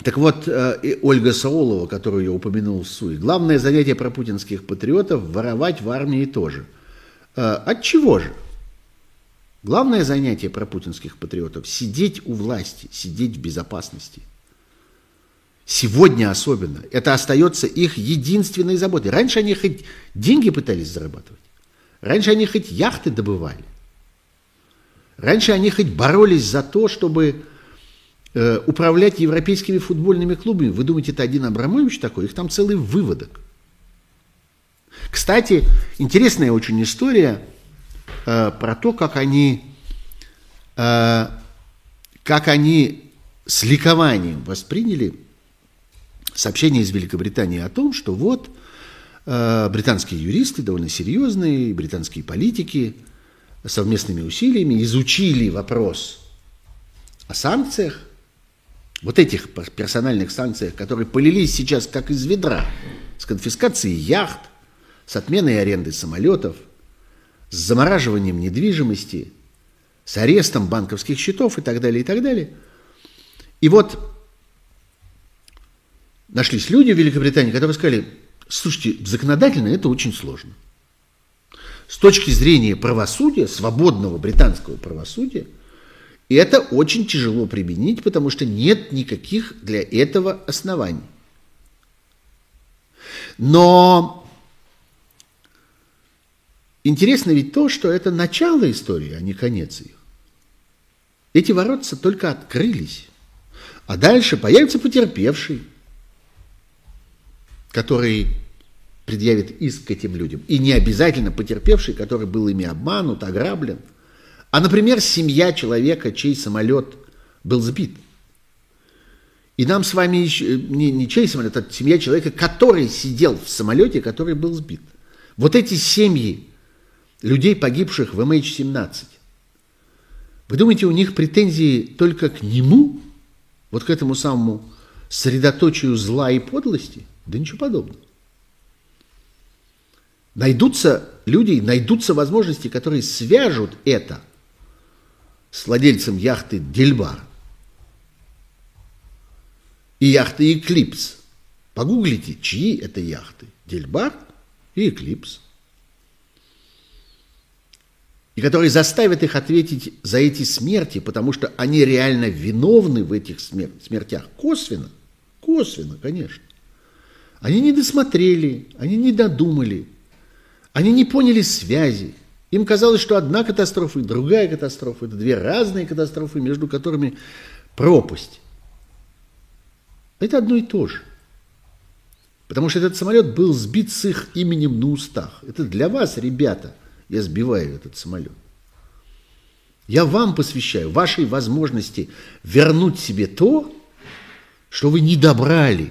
Так вот, э, Ольга Саулова, которую я упомянул в СУИ, главное занятие про путинских патриотов – воровать в армии тоже. Э, от чего же? Главное занятие про путинских патриотов – сидеть у власти, сидеть в безопасности. Сегодня особенно. Это остается их единственной заботой. Раньше они хоть деньги пытались зарабатывать. Раньше они хоть яхты добывали. Раньше они хоть боролись за то, чтобы Э, управлять европейскими футбольными клубами. Вы думаете, это один Абрамович такой? Их там целый выводок. Кстати, интересная очень история э, про то, как они, э, как они с ликованием восприняли сообщение из Великобритании о том, что вот э, британские юристы, довольно серьезные, британские политики совместными усилиями изучили вопрос о санкциях вот этих персональных санкциях, которые полились сейчас как из ведра, с конфискацией яхт, с отменой аренды самолетов, с замораживанием недвижимости, с арестом банковских счетов и так далее, и так далее. И вот нашлись люди в Великобритании, которые сказали, слушайте, законодательно это очень сложно. С точки зрения правосудия, свободного британского правосудия – и это очень тяжело применить, потому что нет никаких для этого оснований. Но интересно ведь то, что это начало истории, а не конец ее. Эти воротца только открылись. А дальше появится потерпевший, который предъявит иск к этим людям. И не обязательно потерпевший, который был ими обманут, ограблен – а, например, семья человека, чей самолет был сбит. И нам с вами еще, не, не чей самолет, а семья человека, который сидел в самолете, который был сбит. Вот эти семьи людей, погибших в MH17, вы думаете, у них претензии только к нему, вот к этому самому средоточию зла и подлости? Да ничего подобного. Найдутся люди, найдутся возможности, которые свяжут это – с владельцем яхты Дельбар и яхты Эклипс. Погуглите, чьи это яхты. Дельбар и Эклипс. И которые заставят их ответить за эти смерти, потому что они реально виновны в этих смертях. Косвенно, косвенно, конечно. Они не досмотрели, они не додумали, они не поняли связи, им казалось, что одна катастрофа и другая катастрофа – это две разные катастрофы, между которыми пропасть. Это одно и то же. Потому что этот самолет был сбит с их именем на устах. Это для вас, ребята, я сбиваю этот самолет. Я вам посвящаю вашей возможности вернуть себе то, что вы не добрали.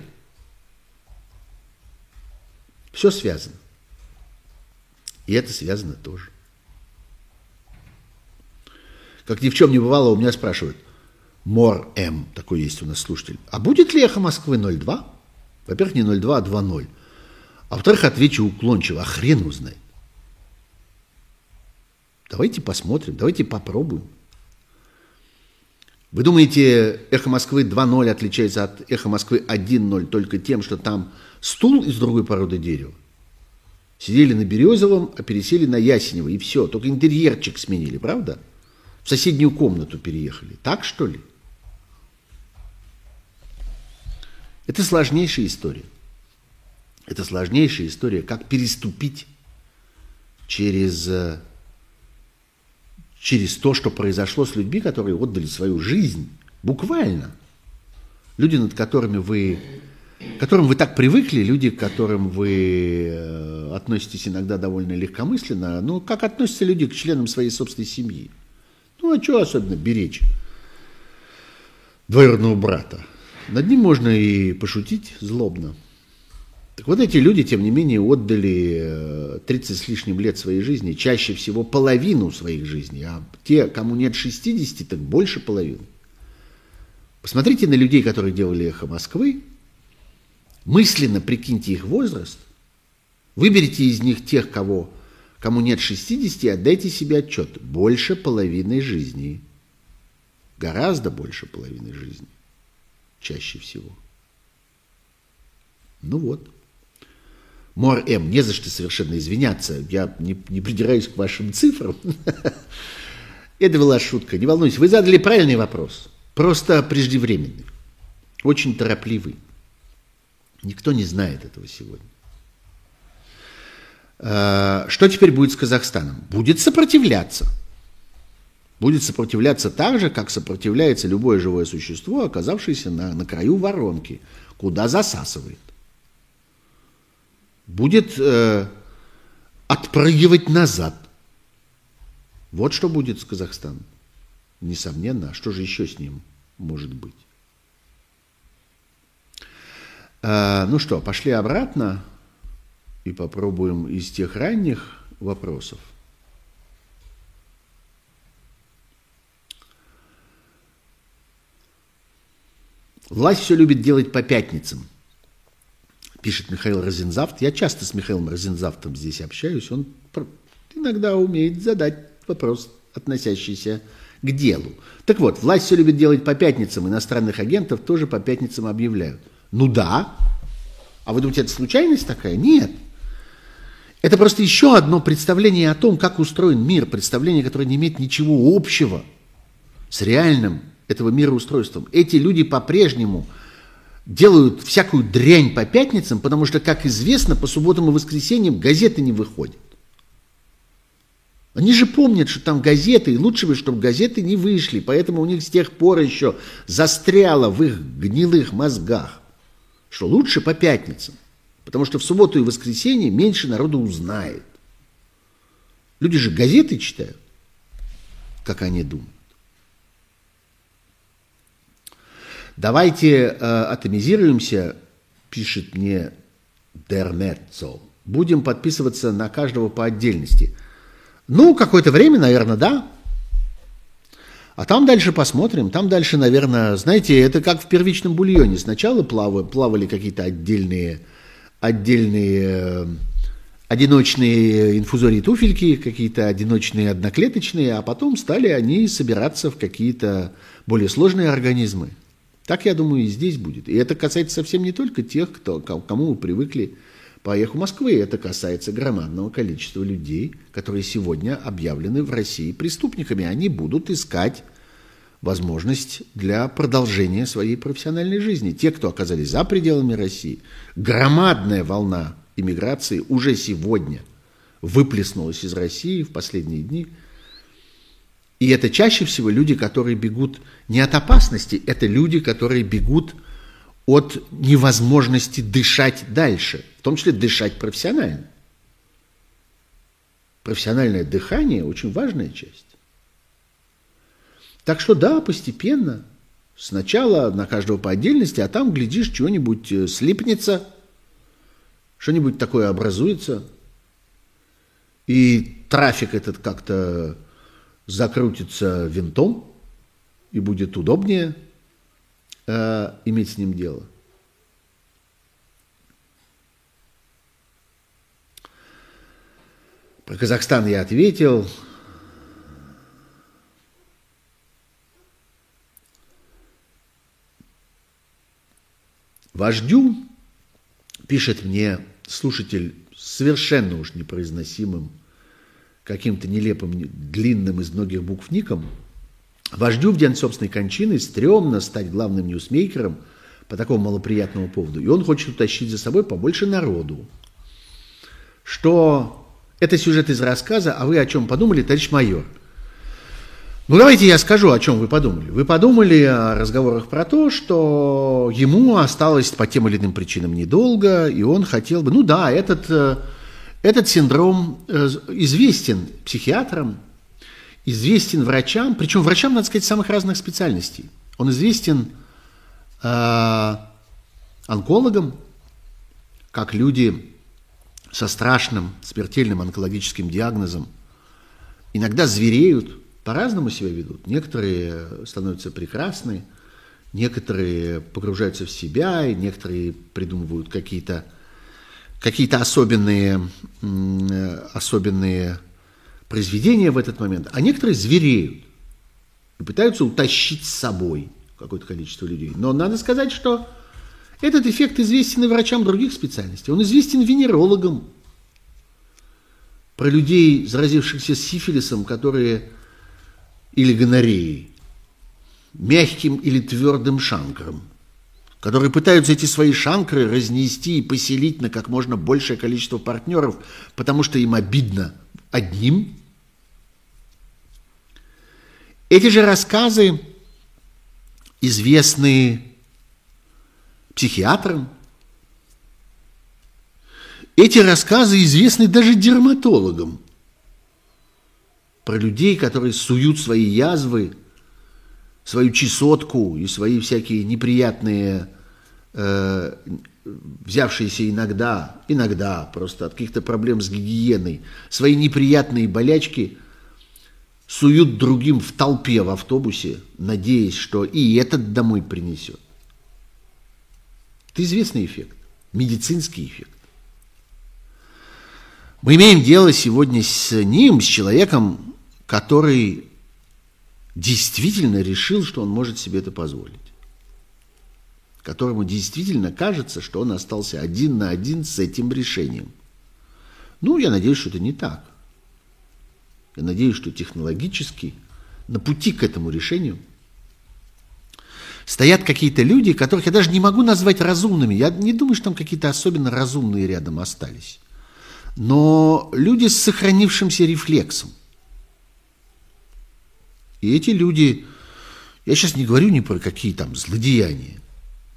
Все связано. И это связано тоже. Как ни в чем не бывало, у меня спрашивают, Мор М, такой есть у нас слушатель, а будет ли эхо Москвы 02? Во-первых, не 02, а 2.0. А во-вторых, отвечу уклончиво, а хрен узнает. Давайте посмотрим, давайте попробуем. Вы думаете, «Эхо Москвы» 2.0 отличается от «Эхо Москвы» 1.0 только тем, что там стул из другой породы дерева? Сидели на Березовом, а пересели на Ясенево, и все. Только интерьерчик сменили, правда? В соседнюю комнату переехали. Так, что ли? Это сложнейшая история. Это сложнейшая история, как переступить через, э, через то, что произошло с людьми, которые отдали свою жизнь, буквально. Люди, над которыми вы, к которым вы так привыкли, люди, к которым вы э, относитесь иногда довольно легкомысленно, ну, как относятся люди к членам своей собственной семьи. Ну, а что особенно беречь двоюродного брата? Над ним можно и пошутить злобно. Так вот эти люди, тем не менее, отдали 30 э, с лишним лет своей жизни, чаще всего половину своих жизней, а те, кому нет 60, так больше половины. Посмотрите на людей, которые делали «Эхо Москвы», мысленно прикиньте их возраст, выберите из них тех, кого, кому нет 60, и отдайте себе отчет. Больше половины жизни. Гораздо больше половины жизни чаще всего. Ну вот. Мор М, не за что совершенно извиняться. Я не, не придираюсь к вашим цифрам. <laughs> Это была шутка. Не волнуйтесь, вы задали правильный вопрос. Просто преждевременный. Очень торопливый. Никто не знает этого сегодня. А, что теперь будет с Казахстаном? Будет сопротивляться будет сопротивляться так же, как сопротивляется любое живое существо, оказавшееся на, на краю воронки, куда засасывает. Будет э, отпрыгивать назад. Вот что будет с Казахстаном. Несомненно. А что же еще с ним может быть? Э, ну что, пошли обратно и попробуем из тех ранних вопросов Власть все любит делать по пятницам, пишет Михаил Розензавт. Я часто с Михаилом Розензавтом здесь общаюсь. Он иногда умеет задать вопрос, относящийся к делу. Так вот, власть все любит делать по пятницам, иностранных агентов тоже по пятницам объявляют. Ну да. А вы думаете, это случайность такая? Нет. Это просто еще одно представление о том, как устроен мир, представление, которое не имеет ничего общего с реальным этого мироустройством. Эти люди по-прежнему делают всякую дрянь по пятницам, потому что, как известно, по субботам и воскресеньям газеты не выходят. Они же помнят, что там газеты, и лучше бы, чтобы газеты не вышли, поэтому у них с тех пор еще застряло в их гнилых мозгах, что лучше по пятницам, потому что в субботу и воскресенье меньше народу узнает. Люди же газеты читают, как они думают. Давайте э, атомизируемся, пишет мне Дермеццо. Будем подписываться на каждого по отдельности. Ну, какое-то время, наверное, да. А там дальше посмотрим. Там дальше, наверное, знаете, это как в первичном бульоне. Сначала плавали, плавали какие-то отдельные, отдельные одиночные инфузории туфельки, какие-то одиночные одноклеточные, а потом стали они собираться в какие-то более сложные организмы. Так, я думаю, и здесь будет. И это касается совсем не только тех, кто, кому мы привыкли по эху Москвы. Это касается громадного количества людей, которые сегодня объявлены в России преступниками. Они будут искать возможность для продолжения своей профессиональной жизни. Те, кто оказались за пределами России, громадная волна иммиграции уже сегодня выплеснулась из России в последние дни – и это чаще всего люди, которые бегут не от опасности, это люди, которые бегут от невозможности дышать дальше, в том числе дышать профессионально. Профессиональное дыхание – очень важная часть. Так что да, постепенно. Сначала на каждого по отдельности, а там, глядишь, чего-нибудь э, слипнется, что-нибудь такое образуется. И трафик этот как-то закрутится винтом, и будет удобнее э, иметь с ним дело. Про Казахстан я ответил. Вождю, пишет мне слушатель совершенно уж непроизносимым, каким-то нелепым, длинным из многих букв ником, вождю в день собственной кончины стрёмно стать главным ньюсмейкером по такому малоприятному поводу. И он хочет утащить за собой побольше народу. Что это сюжет из рассказа, а вы о чем подумали, товарищ майор? Ну, давайте я скажу, о чем вы подумали. Вы подумали о разговорах про то, что ему осталось по тем или иным причинам недолго, и он хотел бы... Ну да, этот, э, этот синдром э, известен психиатрам, известен врачам, причем врачам, надо сказать, самых разных специальностей. Он известен э, онкологам, как люди со страшным смертельным онкологическим диагнозом иногда звереют, по-разному себя ведут. Некоторые становятся прекрасны, некоторые погружаются в себя, и некоторые придумывают какие-то какие особенные, особенные произведения в этот момент, а некоторые звереют и пытаются утащить с собой какое-то количество людей. Но надо сказать, что этот эффект известен и врачам других специальностей. Он известен венерологам. Про людей, заразившихся сифилисом, которые или гонореей, мягким или твердым шанкром, которые пытаются эти свои шанкры разнести и поселить на как можно большее количество партнеров, потому что им обидно одним. Эти же рассказы известные психиатрам. Эти рассказы известны даже дерматологам про людей, которые суют свои язвы, свою чесотку и свои всякие неприятные, э, взявшиеся иногда, иногда просто от каких-то проблем с гигиеной, свои неприятные болячки суют другим в толпе в автобусе, надеясь, что и этот домой принесет. Это известный эффект, медицинский эффект. Мы имеем дело сегодня с ним, с человеком, который действительно решил, что он может себе это позволить. Которому действительно кажется, что он остался один на один с этим решением. Ну, я надеюсь, что это не так. Я надеюсь, что технологически на пути к этому решению – стоят какие-то люди, которых я даже не могу назвать разумными. Я не думаю, что там какие-то особенно разумные рядом остались. Но люди с сохранившимся рефлексом. И эти люди, я сейчас не говорю ни про какие там злодеяния,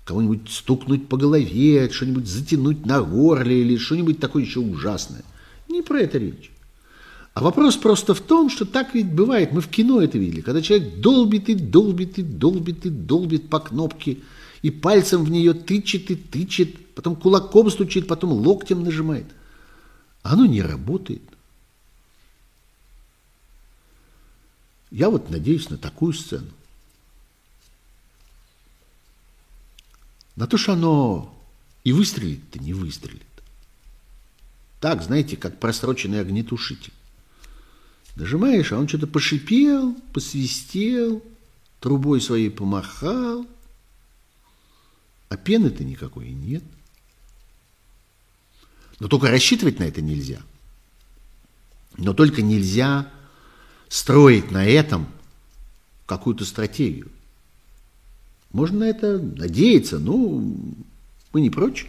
кого-нибудь стукнуть по голове, что-нибудь затянуть на горле или что-нибудь такое еще ужасное. Не про это речь. А вопрос просто в том, что так ведь бывает, мы в кино это видели, когда человек долбит и долбит и долбит и долбит по кнопке, и пальцем в нее тычет и тычет, потом кулаком стучит, потом локтем нажимает. А оно не работает. Я вот надеюсь на такую сцену. На то, что оно и выстрелит-то не выстрелит. Так, знаете, как просроченный огнетушитель. Нажимаешь, а он что-то пошипел, посвистел, трубой своей помахал, а пены-то никакой нет. Но только рассчитывать на это нельзя. Но только нельзя строить на этом какую-то стратегию. Можно на это надеяться, ну, мы не прочь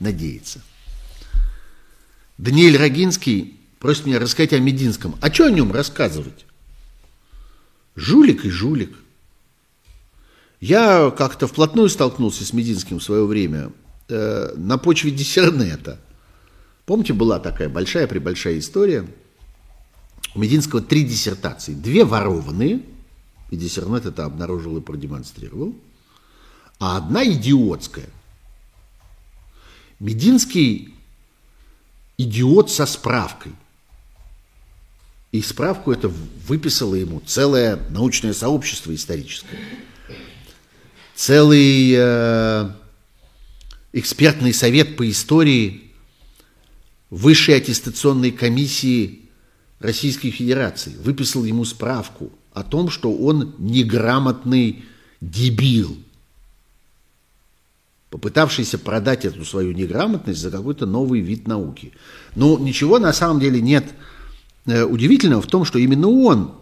надеяться. Даниэль Рогинский просит меня рассказать о Мединском. А что о нем рассказывать? Жулик и жулик. Я как-то вплотную столкнулся с Мединским в свое время э, на почве диссернета. Помните, была такая большая-пребольшая история. У Мединского три диссертации. Две ворованные, и диссернет это обнаружил и продемонстрировал, а одна идиотская. Мединский идиот со справкой – и справку это выписало ему целое научное сообщество историческое. Целый э, экспертный совет по истории Высшей аттестационной комиссии Российской Федерации выписал ему справку о том, что он неграмотный дебил. попытавшийся продать эту свою неграмотность за какой-то новый вид науки. Но ничего на самом деле нет э, удивительного в том, что именно он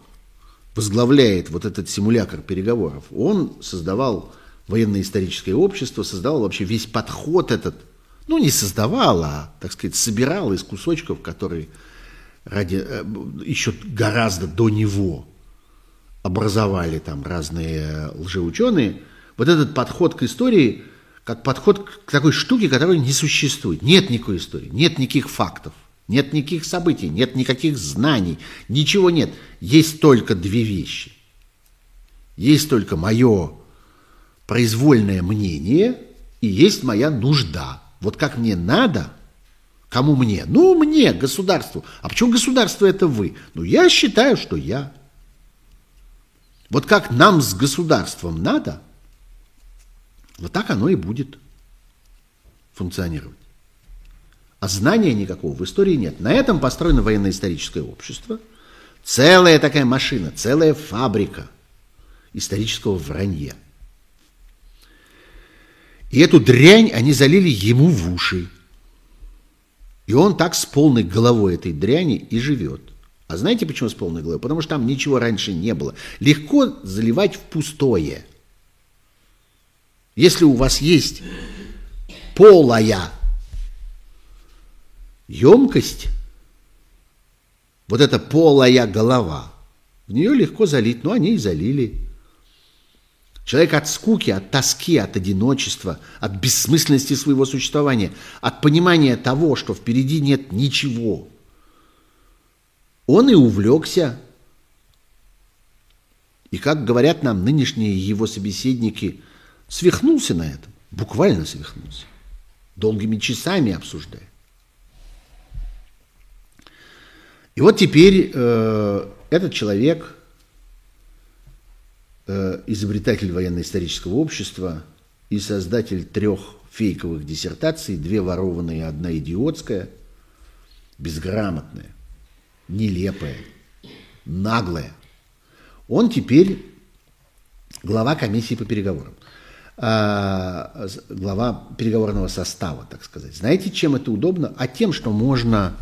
возглавляет вот этот симулятор переговоров. Он создавал военно-историческое общество, создавал вообще весь подход этот, ну не создавал, а, так сказать, собирал из кусочков, которые ради, э, еще гораздо до него образовали там разные лжеученые, вот этот подход к истории, как подход к такой штуке, которая не существует. Нет никакой истории, нет никаких фактов, нет никаких событий, нет никаких знаний, ничего нет. Есть только две вещи. Есть только мое произвольное мнение и есть моя нужда. Вот как мне надо, кому мне? Ну, мне, государству. А почему государство это вы? Ну, я считаю, что я. Вот как нам с государством надо, вот так оно и будет функционировать. А знания никакого в истории нет. На этом построено военно-историческое общество. Целая такая машина, целая фабрика исторического вранья. И эту дрянь они залили ему в уши. И он так с полной головой этой дряни и живет. А знаете, почему с полной головой? Потому что там ничего раньше не было. Легко заливать в пустое. Если у вас есть полая емкость, вот эта полая голова, в нее легко залить, но они и залили. Человек от скуки, от тоски, от одиночества, от бессмысленности своего существования, от понимания того, что впереди нет ничего – он и увлекся. И, как говорят нам нынешние его собеседники, свихнулся на этом, буквально свихнулся, долгими часами обсуждая. И вот теперь э, этот человек, изобретатель военно-исторического общества и создатель трех фейковых диссертаций, две ворованные, одна идиотская, безграмотная, нелепое, наглое. Он теперь глава комиссии по переговорам, а, глава переговорного состава, так сказать. Знаете, чем это удобно? А тем, что можно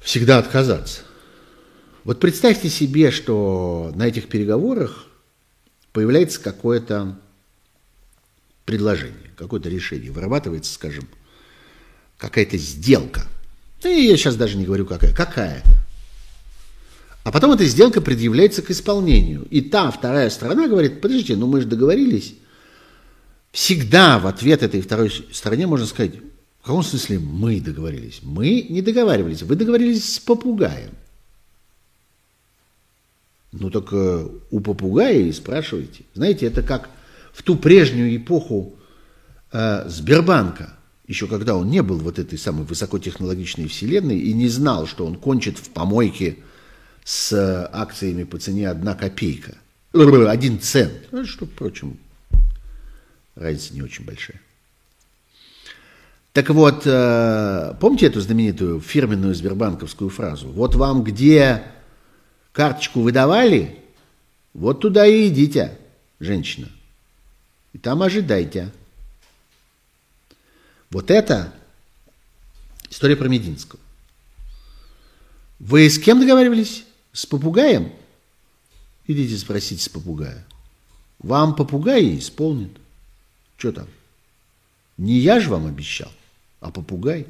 всегда отказаться. Вот представьте себе, что на этих переговорах появляется какое-то предложение, какое-то решение, вырабатывается, скажем, какая-то сделка – да я сейчас даже не говорю какая. Какая-то. А потом эта сделка предъявляется к исполнению. И та вторая сторона говорит, подождите, ну мы же договорились. Всегда в ответ этой второй стороне можно сказать, в каком смысле мы договорились? Мы не договаривались, вы договорились с попугаем. Ну так э, у попугая и спрашивайте. Знаете, это как в ту прежнюю эпоху э, Сбербанка еще когда он не был вот этой самой высокотехнологичной вселенной и не знал, что он кончит в помойке с акциями по цене одна копейка, один цент, ну, что, впрочем, разница не очень большая. Так вот, э, помните эту знаменитую фирменную сбербанковскую фразу? Вот вам где карточку выдавали, вот туда и идите, женщина. И там ожидайте. Вот это история про Мединского. Вы с кем договаривались? С попугаем? Идите спросите с попугая. Вам попугай исполнит. Что там? Не я же вам обещал, а попугай.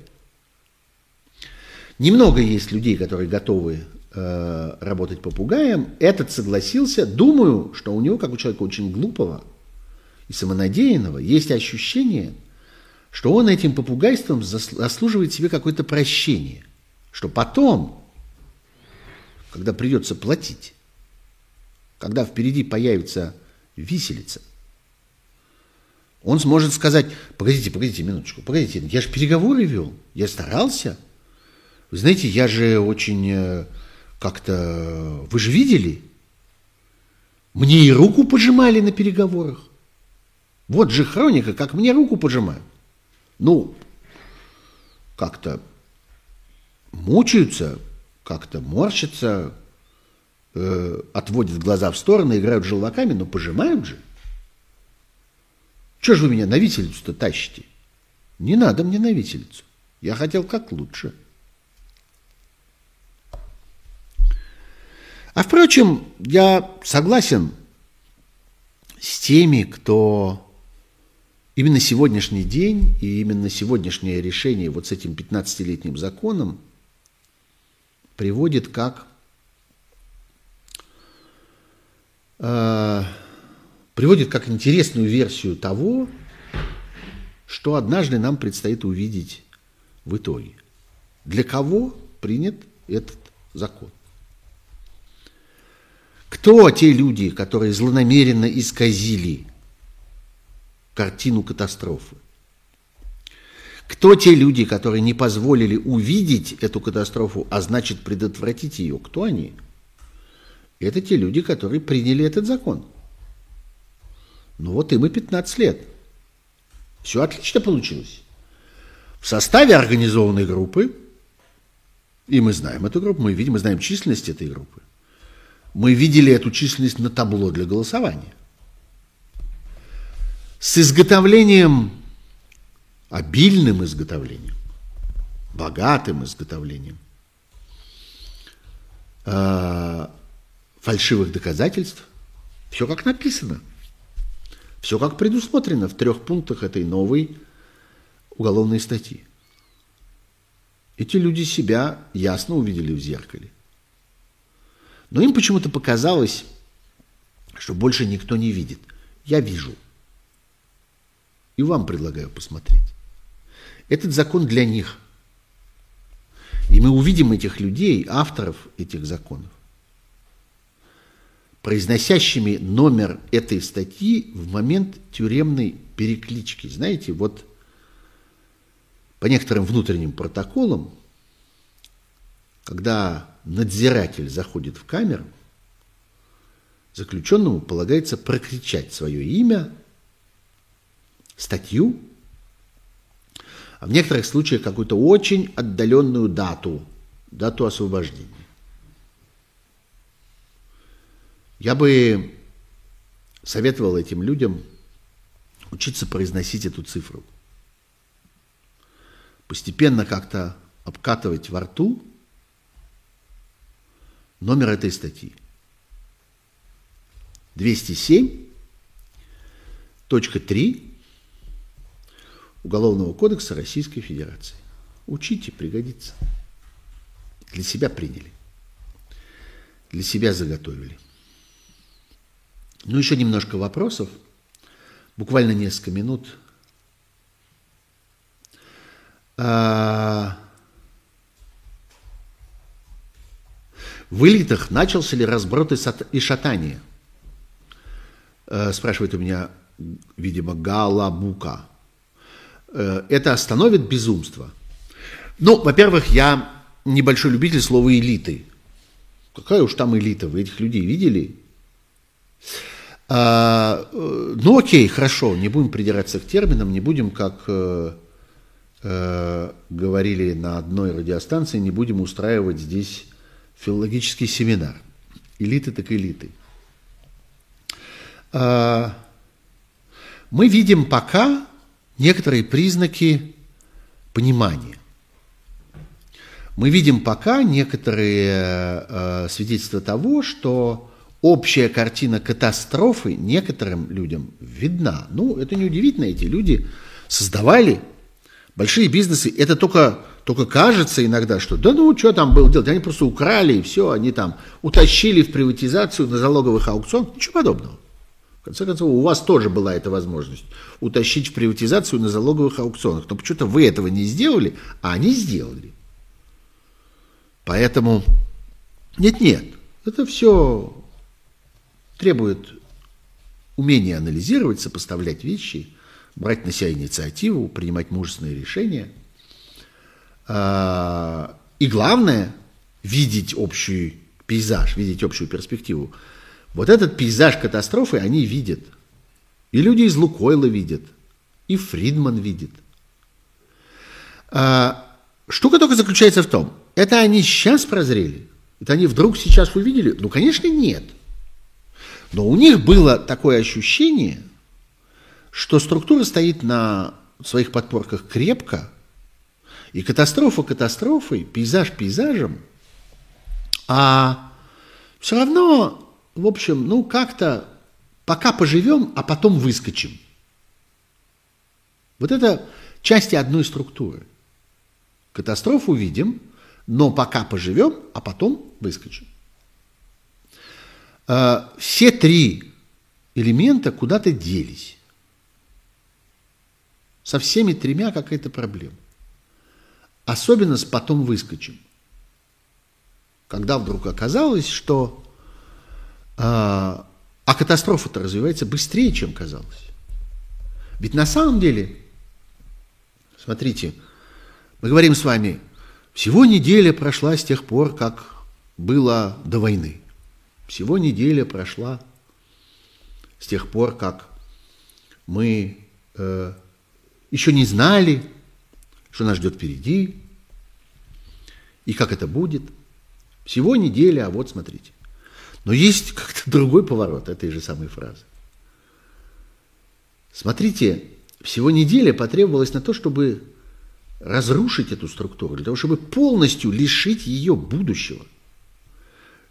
Немного есть людей, которые готовы э, работать попугаем. Этот согласился. Думаю, что у него, как у человека очень глупого и самонадеянного, есть ощущение – что он этим попугайством заслуживает себе какое-то прощение, что потом, когда придется платить, когда впереди появится виселица, он сможет сказать, погодите, погодите минуточку, погодите, я же переговоры вел, я старался. Вы знаете, я же очень э, как-то, вы же видели, мне и руку пожимали на переговорах. Вот же хроника, как мне руку пожимают ну, как-то мучаются, как-то морщатся, э, отводят глаза в стороны, играют желваками, но пожимают же. Что же вы меня на виселицу-то тащите? Не надо мне на виселицу. Я хотел как лучше. А впрочем, я согласен с теми, кто именно сегодняшний день и именно сегодняшнее решение вот с этим 15-летним законом приводит как э, приводит как интересную версию того, что однажды нам предстоит увидеть в итоге. Для кого принят этот закон? Кто те люди, которые злонамеренно исказили картину катастрофы? Кто те люди, которые не позволили увидеть эту катастрофу, а значит предотвратить ее? Кто они? Это те люди, которые приняли этот закон. Ну вот им и 15 лет. Все отлично получилось. В составе организованной группы, и мы знаем эту группу, мы видим, мы знаем численность этой группы, мы видели эту численность на табло для голосования. С изготовлением, обильным изготовлением, богатым изготовлением э, фальшивых доказательств, все как написано, все как предусмотрено в трех пунктах этой новой уголовной статьи. Эти люди себя ясно увидели в зеркале. Но им почему-то показалось, что больше никто не видит. Я вижу. И вам предлагаю посмотреть. Этот закон для них. И мы увидим этих людей, авторов этих законов, произносящими номер этой статьи в момент тюремной переклички. Знаете, вот по некоторым внутренним протоколам, когда надзиратель заходит в камеру, заключенному полагается прокричать свое имя, статью, а в некоторых случаях какую-то очень отдаленную дату, дату освобождения. Я бы советовал этим людям учиться произносить эту цифру. Постепенно как-то обкатывать во рту номер этой статьи. 207.3 Уголовного кодекса Российской Федерации. Учите, пригодится. Для себя приняли. Для себя заготовили. Ну, еще немножко вопросов. Буквально несколько минут. А... В элитах начался ли разброд и шатание? Э, спрашивает у меня, видимо, Галабука. Э, это остановит безумство? Ну, во-первых, я небольшой любитель слова элиты. Какая уж там элита? Вы этих людей видели? А, ну, окей, хорошо, не будем придираться к терминам, не будем, как э, э, говорили на одной радиостанции, не будем устраивать здесь филологический семинар. Элиты так элиты. А, мы видим пока некоторые признаки понимания. Мы видим пока некоторые э, свидетельства того, что общая картина катастрофы некоторым людям видна. Ну, это неудивительно, эти люди создавали большие бизнесы. Это только только кажется иногда, что да ну, что там было делать, они просто украли и все, они там утащили в приватизацию на залоговых аукционах, ничего подобного. В конце концов, у вас тоже была эта возможность утащить в приватизацию на залоговых аукционах. Но почему-то вы этого не сделали, а они сделали. Поэтому нет-нет, это все требует умения анализировать, сопоставлять вещи, брать на себя инициативу, принимать мужественные решения – и главное, видеть общий пейзаж, видеть общую перспективу. Вот этот пейзаж катастрофы они видят. И люди из Лукойла видят, и Фридман видит. А, штука только заключается в том, это они сейчас прозрели? Это они вдруг сейчас увидели? Ну, конечно, нет. Но у них было такое ощущение, что структура стоит на своих подпорках крепко, и катастрофа катастрофой, пейзаж пейзажем, а все равно, в общем, ну как-то пока поживем, а потом выскочим. Вот это части одной структуры. Катастрофу видим, но пока поживем, а потом выскочим. А, все три элемента куда-то делись. Со всеми тремя какая-то проблема. Особенно с потом выскочим. Когда вдруг оказалось, что а, а катастрофа-то развивается быстрее, чем казалось. Ведь на самом деле, смотрите, мы говорим с вами, всего неделя прошла с тех пор, как было до войны. Всего неделя прошла с тех пор, как мы э, еще не знали, что нас ждет впереди и как это будет. Всего неделя, а вот смотрите. Но есть как-то <laughs> другой поворот этой же самой фразы. Смотрите, всего неделя потребовалась на то, чтобы разрушить эту структуру, для того, чтобы полностью лишить ее будущего,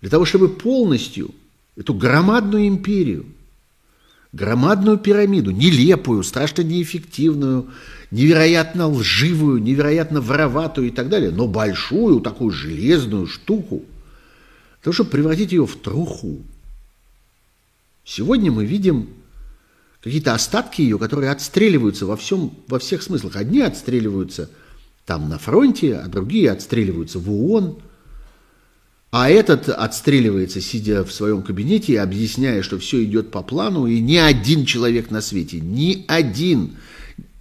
для того, чтобы полностью эту громадную империю, громадную пирамиду, нелепую, страшно неэффективную, невероятно лживую, невероятно вороватую и так далее, но большую такую железную штуку, того, чтобы превратить ее в труху. Сегодня мы видим какие-то остатки ее, которые отстреливаются во, всем, во всех смыслах. Одни отстреливаются там на фронте, а другие отстреливаются в ООН. А этот отстреливается, сидя в своем кабинете, объясняя, что все идет по плану, и ни один человек на свете, ни один,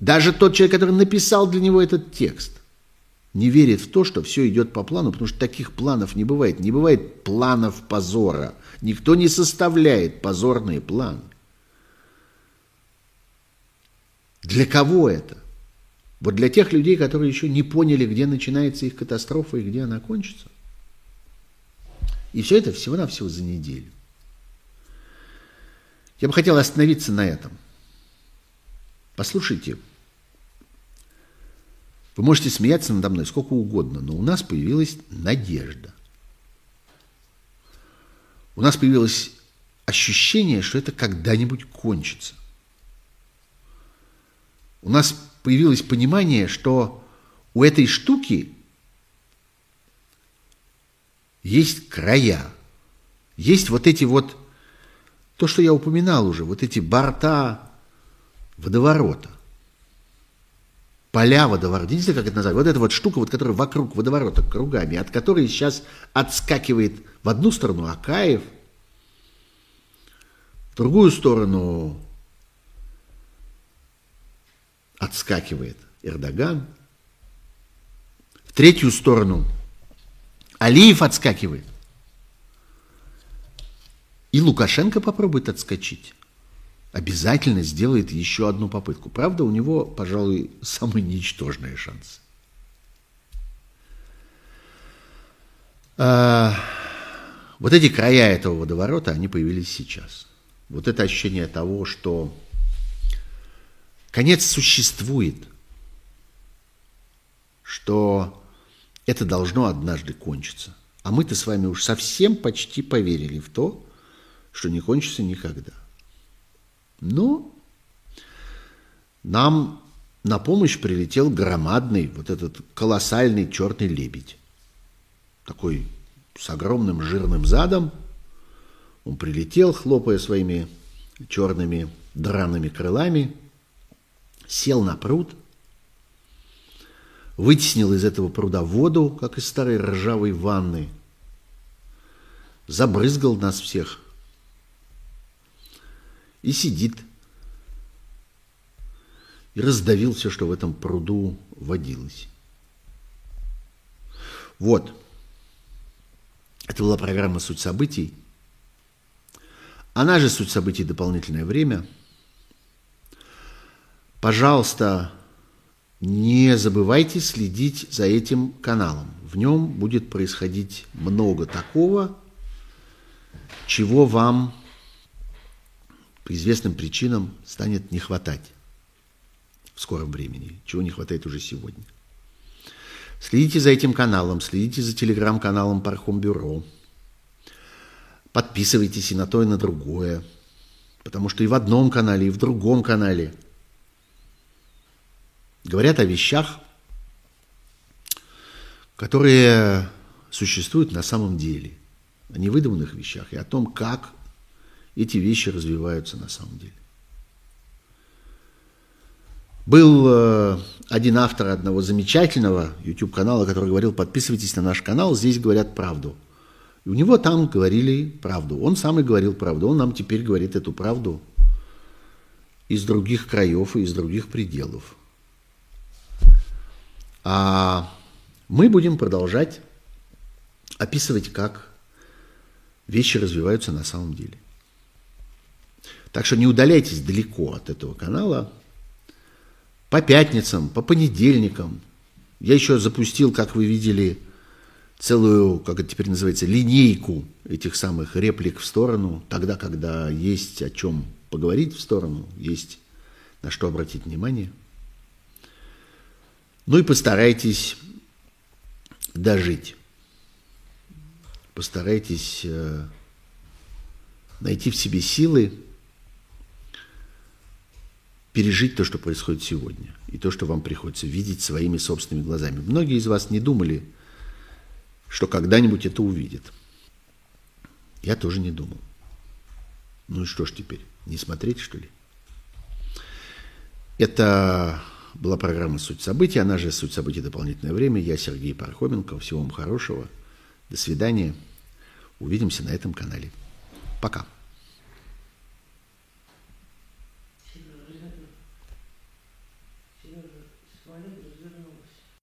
даже тот человек, который написал для него этот текст, не верит в то, что все идет по плану, потому что таких планов не бывает. Не бывает планов позора. Никто не составляет позорные планы. Для кого это? Вот для тех людей, которые еще не поняли, где начинается их катастрофа и где она кончится. И все это всего-навсего за неделю. Я бы хотел остановиться на этом. Послушайте, вы можете смеяться надо мной сколько угодно, но у нас появилась надежда. У нас появилось ощущение, что это когда-нибудь кончится у нас появилось понимание, что у этой штуки есть края, есть вот эти вот, то, что я упоминал уже, вот эти борта водоворота, поля водоворота, не знаю, как это назвать, вот эта вот штука, вот, которая вокруг водоворота кругами, от которой сейчас отскакивает в одну сторону Акаев, в другую сторону отскакивает Эрдоган. В третью сторону Алиев отскакивает. И Лукашенко попробует отскочить. Обязательно сделает еще одну попытку. Правда, у него, пожалуй, самые ничтожные шансы. А, вот эти края этого водоворота, они появились сейчас. Вот это ощущение того, что Конец существует, что это должно однажды кончиться. А мы-то с вами уж совсем почти поверили в то, что не кончится никогда. Но нам на помощь прилетел громадный, вот этот колоссальный черный лебедь. Такой с огромным жирным задом. Он прилетел, хлопая своими черными драными крылами – сел на пруд, вытеснил из этого пруда воду, как из старой ржавой ванны, забрызгал нас всех и сидит, и раздавил все, что в этом пруду водилось. Вот. Это была программа «Суть событий». Она же «Суть событий. Дополнительное время» – Пожалуйста, не забывайте следить за этим каналом. В нем будет происходить много такого, чего вам по известным причинам станет не хватать. в скором времени, чего не хватает уже сегодня. Следите за этим каналом, следите за телеграм-каналом Пархом Бюро. Подписывайтесь и на то, и на другое. Потому что и в одном канале, и в другом канале говорят о вещах, которые существуют на самом деле, о невыдуманных вещах и о том, как эти вещи развиваются на самом деле. Был э, один автор одного замечательного YouTube-канала, который говорил, подписывайтесь на наш канал, здесь говорят правду. И у него там говорили правду. Он сам и говорил правду. Он нам теперь говорит эту правду из других краев и из других пределов. А мы будем продолжать описывать, как вещи развиваются на самом деле. Так что не удаляйтесь далеко от этого канала – по пятницам, по понедельникам. Я еще запустил, как вы видели, целую, как это теперь называется, линейку этих самых реплик в сторону, тогда, когда есть о чем поговорить в сторону, есть на что обратить внимание. Ну и постарайтесь дожить. Постарайтесь э, найти в себе силы пережить то, что происходит сегодня, и то, что вам приходится видеть своими собственными глазами. Многие из вас не думали, что когда-нибудь это увидят. Я тоже не думал. Ну и что ж теперь, не смотреть, что ли? Это была программа «Суть событий», она же «Суть событий. Дополнительное время». Я Сергей Пархоменко. Всего вам хорошего. До свидания. Увидимся на этом канале. Пока.